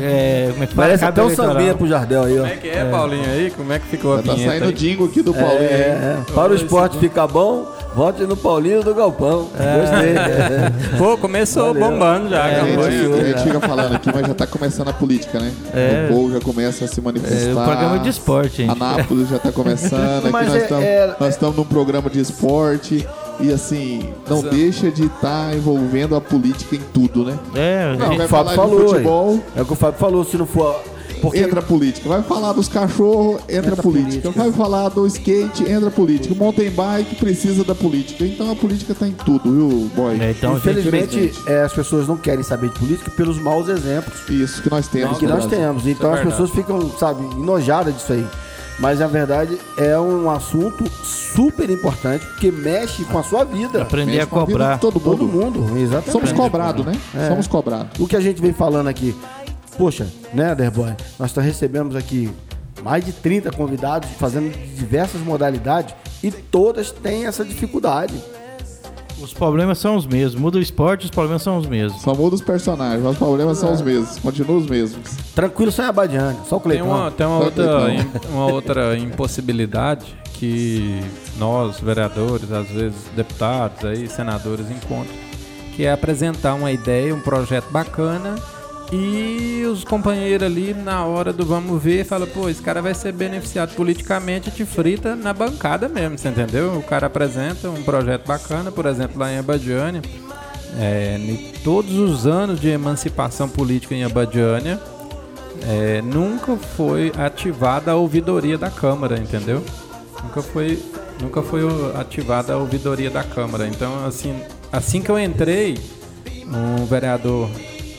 É, como é que fala? Parece até um sambinha pro Jardel aí, ó. Como é que é, Paulinho, aí? Como é que ficou a tá vinheta saindo o aí? jingle aqui do Paulinho. É, hein? é. Para o esporte ficar bom, vote no Paulinho do Galpão. Gostei. É. Pô, começou Valeu. bombando já, A acabou gente, a gente fica falando aqui, mas já tá começando a política, né? É. O povo já começa a se manifestar. É, o programa de esporte, gente. Anápolis já tá começando. Aqui Mas nós é- estamos é- nós estamos num programa de esporte. E assim, não deixa de estar envolvendo a política em tudo, né? É, Não, o Fábio falar de falou. futebol. É o que o Fábio falou, se não for. Porque Entra política. Vai falar dos cachorros, entra, Entra política. política. Vai falar do skate, entra política. O mountain bike precisa da política. Então a política tá em tudo, viu, boy? é, então, Infelizmente, é, as pessoas não querem saber de política pelos maus exemplos Isso que nós temos. que nós Brasil. temos. Então é as pessoas ficam, sabe, enojadas disso aí. Mas na verdade é um assunto super importante porque mexe com a sua vida. Aprender Mexe a com a vida cobrar. de todo Todo mundo. mundo, exatamente. Somos cobrados, né? É. Somos cobrados. O que a gente vem falando aqui, poxa, né, Derboy? Nós tá recebemos aqui mais de 30 convidados fazendo diversas modalidades e todas têm essa dificuldade. Os problemas são os mesmos. Muda o esporte, os problemas são os mesmos. Só muda os personagens, mas os problemas são os mesmos. Continuam os mesmos. Tranquilo, sem a Badiane, só o Tem Cleitão. uma, tem uma, outra, uma outra impossibilidade que nós, vereadores, às vezes deputados, aí, senadores, encontram, que é apresentar uma ideia, um projeto bacana e os companheiros ali, na hora do vamos ver, falam, pô, esse cara vai ser beneficiado politicamente te frita na bancada mesmo, você entendeu? O cara apresenta um projeto bacana, por exemplo, lá em Abadiânia, é, em todos os anos de emancipação política em Abadiânia, é, nunca foi ativada a ouvidoria da Câmara, entendeu? Nunca foi, nunca foi ativada a ouvidoria da Câmara. Então, assim, assim que eu entrei, um vereador,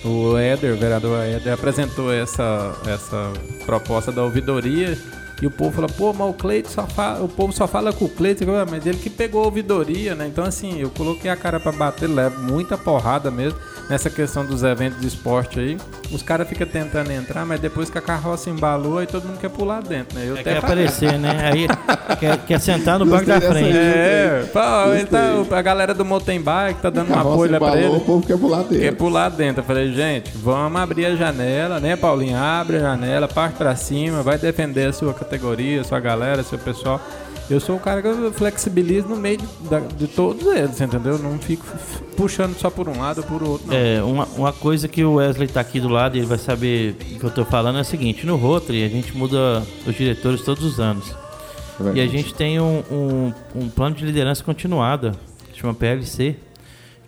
o Éder, o vereador Éder, apresentou essa, essa proposta da ouvidoria e o povo falou, pô, mas o Cleito só fala, o povo só fala com o Cleito, Eu falei, mas ele que pegou a ouvidoria, né? Então, assim, eu coloquei a cara pra bater, levo muita porrada mesmo nessa questão dos eventos de esporte aí. Os caras ficam tentando entrar, mas depois que a carroça embalou, aí todo mundo quer pular dentro, né? Eu É, até quer aparecer, né? Aí quer, quer sentar no banco da frente. É, pô, Gostei. a galera do mountain bike tá dando uma lá pra ele. o povo quer pular dentro. Quer pular dentro. Eu falei, gente, vamos abrir a janela, né, Paulinho? Abre a janela, parte pra cima, vai defender a sua categoria, a sua galera, seu pessoal. Eu sou o cara que eu flexibilizo no meio de, da- de todos eles, entendeu? Não fico puxando só por um lado ou por outro. Não. É, uma, uma coisa que o Wesley tá aqui do lado e ele vai saber o que eu tô falando é o seguinte, no Rotary a gente muda os diretores todos os anos. E a gente tem um, um, um plano de liderança continuada, chama PLC,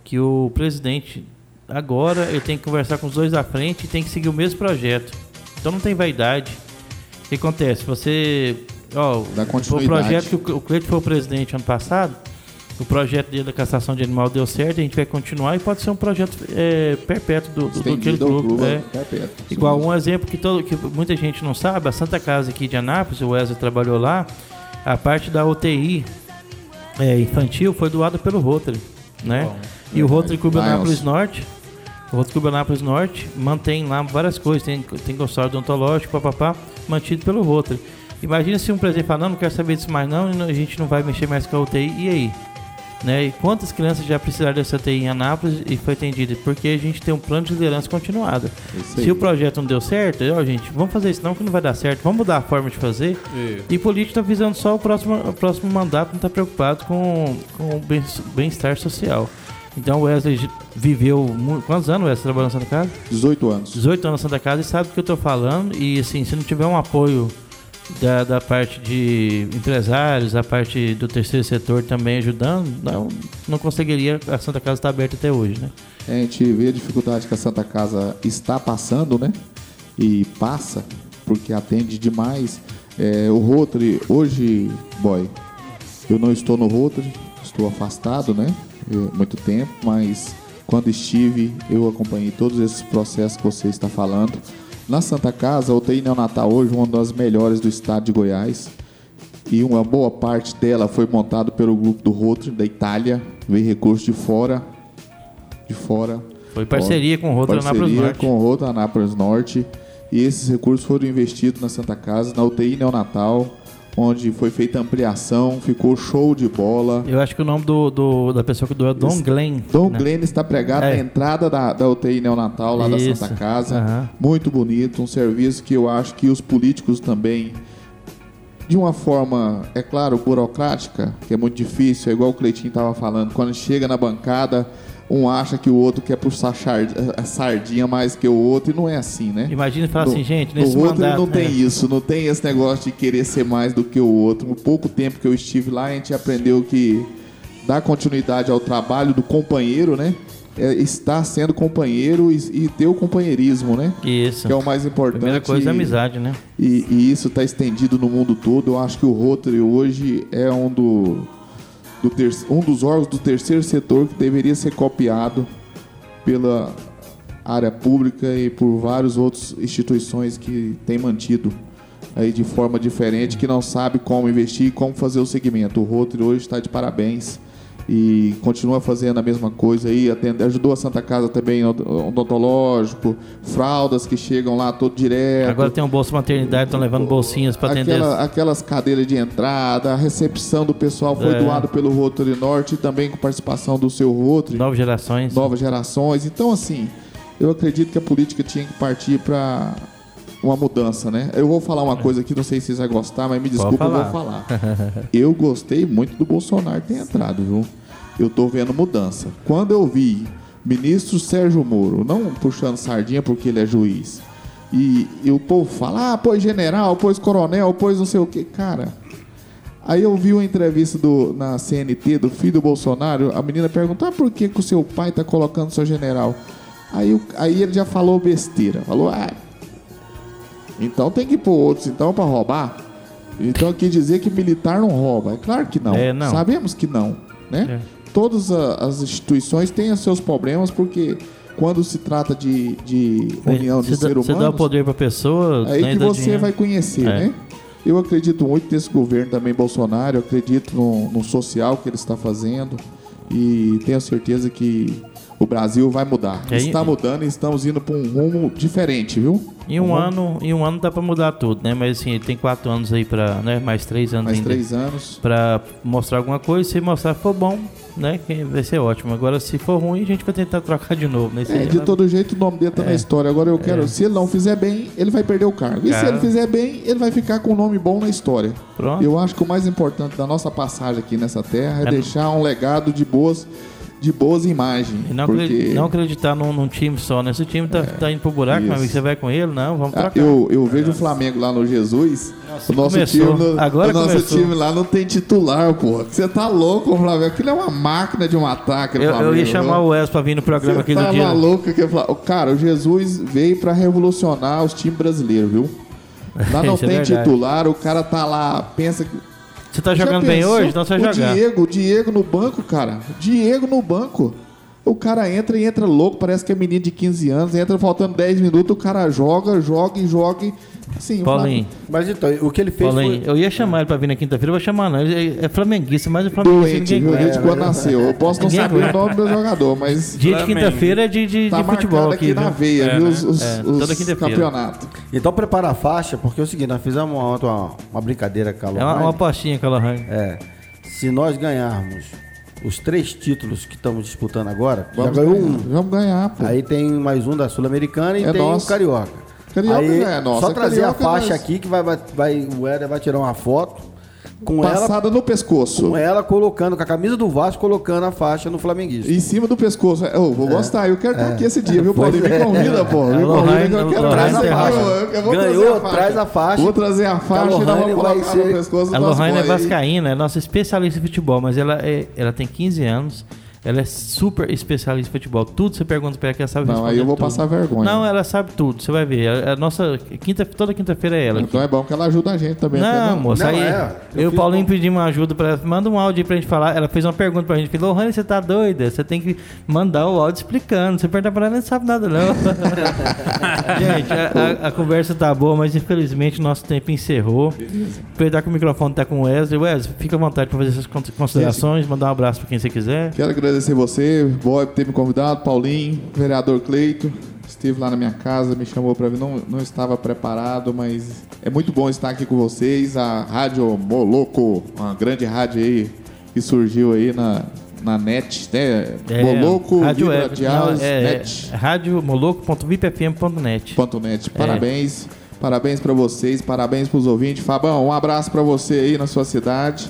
que o presidente agora ele tem que conversar com os dois da frente e tem que seguir o mesmo projeto. Então não tem vaidade. O que acontece? Você. Ó, o continuidade. projeto que o, o Cleiton foi o presidente ano passado, o projeto dele da cassação de animal deu certo, a gente vai continuar e pode ser um projeto é, perpétuo do, do, do Estendido clube. clube, é. perpétuo. Igual um exemplo que, todo, que muita gente não sabe, a Santa Casa aqui de Anápolis, o Wesley trabalhou lá, a parte da UTI é, infantil foi doada pelo Rotary, né? e o Rotary Clube. Anápolis Norte, o Rotary Clube Anápolis Norte mantém lá várias coisas, tem, tem consultório odontológico, papapá, mantido pelo Rotary. Imagina se um presidente fala, não, não quero saber disso mais não, a gente não vai mexer mais com a UTI, e aí? Né? E quantas crianças já precisaram dessa UTI em Anápolis e foi atendida? Porque a gente tem um plano de liderança continuada. Aí. Se o projeto não deu certo, ó, gente, vamos fazer isso não que não vai dar certo, vamos mudar a forma de fazer. E político tá visando só o próximo, o próximo mandato, não tá preocupado com, com o bem- bem-estar social. Então o Wesley viveu. Quantos anos o Wesley trabalhou na Santa Casa? 18 anos. 18 anos na Santa Casa e sabe do que eu tô falando. E assim, se não tiver um apoio da, da parte de empresários, a parte do terceiro setor também ajudando, não, não conseguiria a Santa Casa estar aberta até hoje, né? A gente vê a dificuldade que a Santa Casa está passando, né? E passa, porque atende demais. É, o Rotary, hoje, boy, eu não estou no Rotary, estou afastado, né? É, muito tempo, mas quando estive, eu acompanhei todos esses processos que você está falando. Na Santa Casa, a UTI neonatal hoje, uma das melhores do estado de Goiás. E uma boa parte dela foi montada pelo grupo do Rotary da Itália, veio recurso de fora, de fora. Foi parceria com o Rotary Anápolis Parceria Norte. com o Rotary Anápolis Norte. E esses recursos foram investidos na Santa Casa, na UTI neonatal, onde foi feita ampliação, ficou show de bola. Eu acho que o nome do, do- da pessoa que doou é Dom Esse- Glenn. Dom né? Glenn está pregado É. na entrada da, da UTI neonatal, lá da Isso. Santa Casa. Aham. Muito bonito, um serviço que eu acho que os políticos também, de uma forma, é claro, burocrática, que é muito difícil, é igual o Cleitinho estava falando, quando chega na bancada, um acha que o outro quer puxar sardinha mais que o outro, e não é assim, né? Imagina falar No- assim, gente, nesse outro mandato... não tem né? isso, não tem esse negócio de querer ser mais do que o outro. No pouco tempo que eu estive lá, a gente aprendeu que dar continuidade ao trabalho do companheiro, né? É estar sendo companheiro e, e ter o companheirismo, né? Isso. Que é o mais importante. Primeira coisa é a amizade, né? E, e isso está estendido no mundo todo. Eu acho que o Rotary hoje é um, do, do ter- um dos órgãos do terceiro setor que deveria ser copiado pela área pública e por várias outras instituições que têm mantido aí de forma diferente, que não sabe como investir e como fazer o segmento. O Rotary hoje está de parabéns e continua fazendo a mesma coisa aí, atende, ajudou a Santa Casa também odontológico, fraldas que chegam lá todo direto. Agora tem um bolso maternidade, estão levando bolsinhas para atender. Aquela, aquelas cadeiras de entrada, a recepção do pessoal foi É. doado pelo Rotary Norte e também com participação do seu Rotary Novas gerações. novas gerações. Então, assim, eu acredito que a política tinha que partir para uma mudança, né? Eu vou falar uma coisa aqui, não sei se vocês vão gostar, mas me desculpa, eu vou falar. Eu gostei muito do Bolsonaro ter entrado, viu? Eu tô vendo mudança. Quando eu vi ministro Sérgio Moro, não puxando sardinha porque ele é juiz, e, e o povo fala, ah, pôs general, pôs coronel, pôs não sei o quê. Cara, Aí eu vi uma entrevista do, na CNT do filho do Bolsonaro, a menina perguntou, ah, por que, que o seu pai tá colocando seu general? Aí, aí ele já falou besteira, falou, ah, então tem que pôr outros então para roubar? Então quer dizer que militar não rouba? É claro que não. É, não. Sabemos que não, né? Todas a- as instituições têm os seus problemas porque quando se trata de, de união de ser dá, você dá poder pra pessoa. Aí né, que você dinheiro. vai conhecer, É. né? Eu acredito muito nesse governo também, Bolsonaro. Eu acredito no, no social que ele está fazendo. E tenho certeza que o Brasil vai mudar. É, está mudando e estamos indo para um rumo diferente, viu? Em um, Uhum. ano, em um ano dá pra mudar tudo, né? Mas assim, ele tem quatro anos aí pra. Né? Mais três anos Mais ainda. três anos. Pra mostrar alguma coisa. Se mostrar que for bom, né? que Vai ser ótimo. Agora, se for ruim, a gente vai tentar trocar de novo. Né? É, de ela- todo jeito o nome dele tá na história. Agora eu quero, se ele não fizer bem, ele vai perder o cargo. E se ele fizer bem, ele vai ficar com um nome bom na história. Pronto. Eu acho que o mais importante da nossa passagem aqui nessa terra é, É. deixar um legado de boas, de boas imagens. E não, porque... acredi- não acreditar num, num time só, né? Se o time tá, tá indo pro buraco, meu isso. amigo, você vai com ele? Não, vamos Ah, trocar. Eu, eu vejo o Flamengo lá no Jesus. o nosso, começou. time, no- Agora o nosso começou. time lá não tem titular, pô. Você tá louco, o Flamengo. Aquilo é uma máquina de um ataque. Eu, eu Flamengo, ia chamar viu? o Wes pra vir no programa Você aqui tá do dia. maluco que eu Cara, o Jesus veio pra revolucionar os times brasileiros, viu? Lá não é tem verdade. titular, o cara tá lá, pensa que. Você tá jogando bem hoje? Então você vai o jogar. Diego, o Diego no banco, cara. Diego no banco. O cara entra e entra louco, parece que é menino de 15 anos, entra faltando 10 minutos, o cara joga, joga e joga. e- O Paulinho, Mas então, o que ele fez Paulinho, foi... eu ia chamar ele pra vir na quinta-feira, eu vou chamar não. Ele é, é flamenguista, mas o flamenguista Doente, ninguém. Desde quando nasceu. Eu posso não saber o nome do jogador, mas Dia de quinta-feira é de, de, tá de futebol aqui, aqui na veia, É, viu? né? Os, os- É, os toda quinta-feira. campeonatos. Então prepara a faixa, porque é o seguinte, nós fizemos ontem uma, uma brincadeira com a É uma, Lohane. uma apostinha, Calohane. É. Se nós ganharmos os três títulos que estamos disputando agora, Vamos já ganhou ganhar, um. Vamos ganhar, pô. Aí tem mais um da Sul-Americana e É tem nosso. o Carioca. Carioca Aí, já é nosso. Só trazer Carioca a faixa nós- aqui que vai, vai, vai- o Éder vai tirar uma foto com ela, Passada no pescoço. com ela colocando, com a camisa do Vasco, colocando a faixa no Flamenguista. Em cima do pescoço. Eu vou gostar, eu quero estar aqui esse dia, viu, Paulinho? Me é. convida, pô. Me convida que eu quero trazer a faixa. Ganhou, traz a faixa. Vou trazer a faixa e nós vamos colocar ser- no pescoço do A Lohane é vascaína, é nossa especialista em futebol, mas ela, é, ela tem 15 anos, ela é super especialista em futebol. Tudo você pergunta pra ela que ela sabe Não, aí eu vou tudo. passar vergonha. Não, ela sabe tudo, você vai ver. A, a nossa quinta, toda quinta-feira é ela. Então é bom que ela ajuda a gente também. Não, entendeu? moça, Não, aí é. eu, Eu e o Paulinho um- pedimos uma ajuda pra ela. Manda um áudio aí pra gente falar. Ela fez uma pergunta pra gente. Falou, Lohane, você tá doida? Você tem que mandar o áudio explicando. Você perguntar pra ela, ela não sabe nada, não. gente, a, a- a conversa tá boa, mas infelizmente o nosso tempo encerrou. Aproveitar que o microfone tá com o Wesley. Wesley, fica à vontade pra fazer essas con- considerações, mandar um abraço pra quem você quiser. Quero agradecer você, Boy, por ter me convidado, Paulinho, vereador Cleito. Esteve lá na minha casa, me chamou para vir, não, não estava preparado, mas é muito bom estar aqui com vocês. A Rádio Moloco, uma grande rádio aí que surgiu aí na, na net, né? Moloco, Rádio. Jazz, não, é, net. é, radiomoloco.vipfm.net. Ponto .net. Parabéns. Parabéns para vocês, parabéns para os ouvintes. Fabão, um abraço para você aí na sua cidade.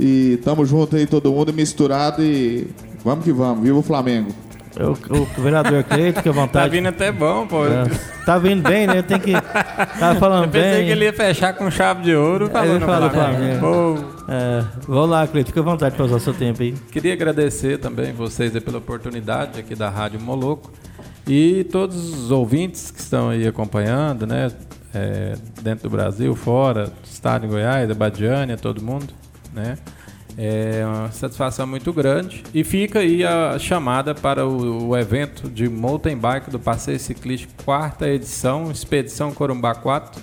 E tamo junto aí todo mundo misturado e vamos que vamos. Viva o Flamengo. O, o vereador Cleito, fica à Tá vontade. vindo até bom, pô. É. Tá vindo bem, né? Tem que. Tá falando Eu pensei bem. que ele ia fechar com chave de ouro ele falando fala Flamengo. Flamengo. Pô, É, vamos lá, Cleito, fica à vontade para usar seu tempo aí. Queria agradecer também vocês aí pela oportunidade aqui da Rádio Moloco e todos os ouvintes que estão aí acompanhando, né? é, dentro do Brasil, fora, do estado de Goiás, da Badiânia, todo mundo, né? É uma satisfação muito grande. E fica aí a chamada para o, o evento de mountain bike do Passeio Ciclístico, quarta edição, Expedição Corumbá 4,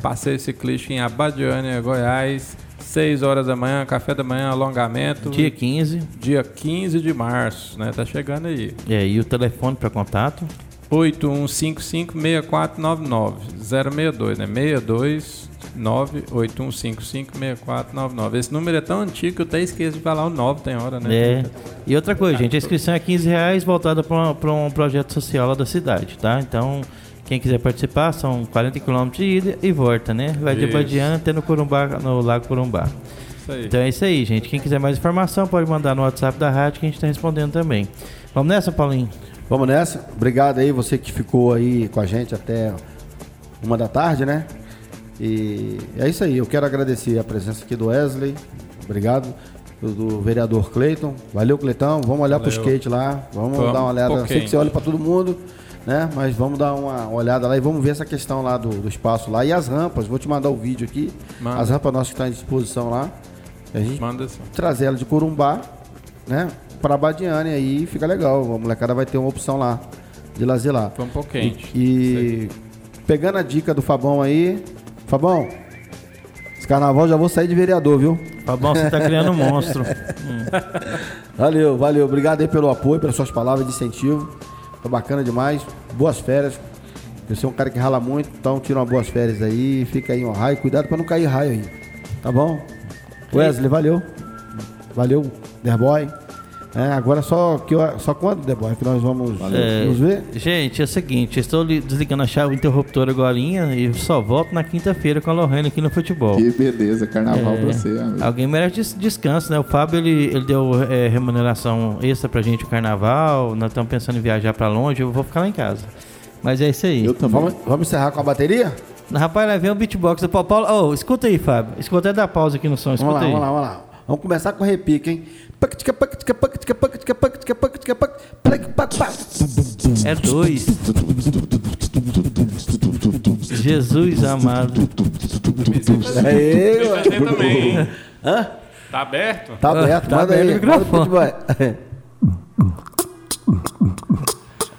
passeio ciclístico em Abadiânia, Goiás. 6 horas da manhã, café da manhã, alongamento. Dia 15. Dia 15 de março, né? Tá chegando aí. E aí o telefone para contato? 8155-6499. 062, né? 62 981556499. Esse número é tão antigo que eu até esqueço de falar o 9, tem hora, né? É. E outra coisa, gente, a inscrição é 15 reais voltada para um projeto social lá da cidade, tá? Então, quem quiser participar, são 40 quilômetros de ida e volta, né? Vai de. Badiana até no, Corumbá, no Lago Corumbá. Então é isso aí, gente. Quem quiser mais informação, pode mandar no WhatsApp da rádio que a gente está respondendo também. Vamos nessa, Paulinho? Vamos nessa. Obrigado aí, você que ficou aí com a gente até uma da tarde, né? E é isso aí. Eu quero agradecer a presença aqui do Wesley. Obrigado. Do, do vereador Cleiton. Valeu, Cleitão. Vamos olhar pro Valeu. skate lá. Vamos, Vamos, dar uma olhada. um Sei que pouquinho. você olha para todo mundo, né? Mas vamos dar uma olhada lá e vamos ver essa questão lá do, do espaço lá. E as rampas. Vou te mandar o vídeo aqui. Manda. As rampas nossas que estão à disposição lá. A gente Manda trazer ela de Corumbá, né? Pra Badiane aí fica legal. A molecada vai ter uma opção lá de lazer lá. Foi um pouco quente. E pegando a dica do Fabão aí, Fabão, esse carnaval já vou sair de vereador, viu? Fabão, você tá criando um monstro. Valeu, valeu. Obrigado aí pelo apoio, pelas suas palavras de incentivo. Foi bacana demais. Boas férias. Você é um cara que rala muito, então tira umas boas férias aí. Fica aí um raio. Cuidado pra não cair raio aí. Tá bom? Wesley, valeu. Valeu, Derboy. É, agora só, que eu- só quando, Derboy, que nós vamos É, nos ver? Gente, é o seguinte, estou li- desligando a chave interruptora agora e só volto na quinta-feira com a Lorraine aqui no futebol. Que beleza, carnaval É, pra você, amigo. Alguém merece des- descanso, né? O Fábio ele, ele deu é, remuneração extra pra gente o carnaval. Nós estamos pensando em viajar pra longe. Eu vou ficar lá em casa. Mas é isso aí. Eu também. Vamos, vamos encerrar com a bateria? Rapaz, lá vem o beatbox do Paulo. Paulo, oh, escuta aí, Fábio. Escuta aí da pausa aqui no som. Escuta Vamos lá, aí. vamos lá, vamos lá. Vamos começar com o repique, hein? É dois. Jesus amado. Aê, Eu também. Hã? Tá aberto? Tá aberto, Tá manda aberto aí. o Manda pro microfone.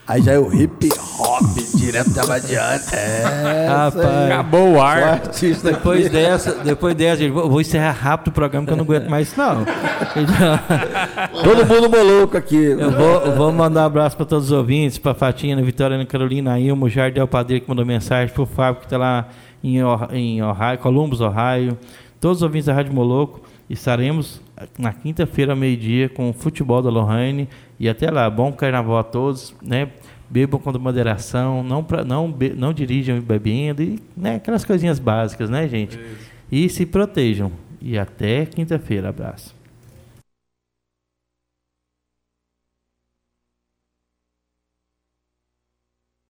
Aí já é o hip hop direto da Badiana. É, Rapaz. Acabou o o ar. artista Depois aqui. dessa, depois dessa, gente, vou, vou encerrar rápido o programa que eu não aguento mais isso, não. Todo mundo moluco aqui. Eu vou, eu vou mandar um abraço para todos os ouvintes, para Fatina, Vitória, Ana Carolina, a Ilma, o Jardel Padeiro que mandou mensagem, pro Fábio que está lá em, em Ohio, Columbus, Ohio. Todos os ouvintes da Rádio Moloco. Estaremos na quinta-feira, ao meio-dia, com o futebol da Lohane. E até lá, bom carnaval a todos, né? Bebam com moderação, não, pra, não, be- não dirijam bebendo, e né, aquelas coisinhas básicas, né, gente? E se protejam. E até quinta-feira. Abraço.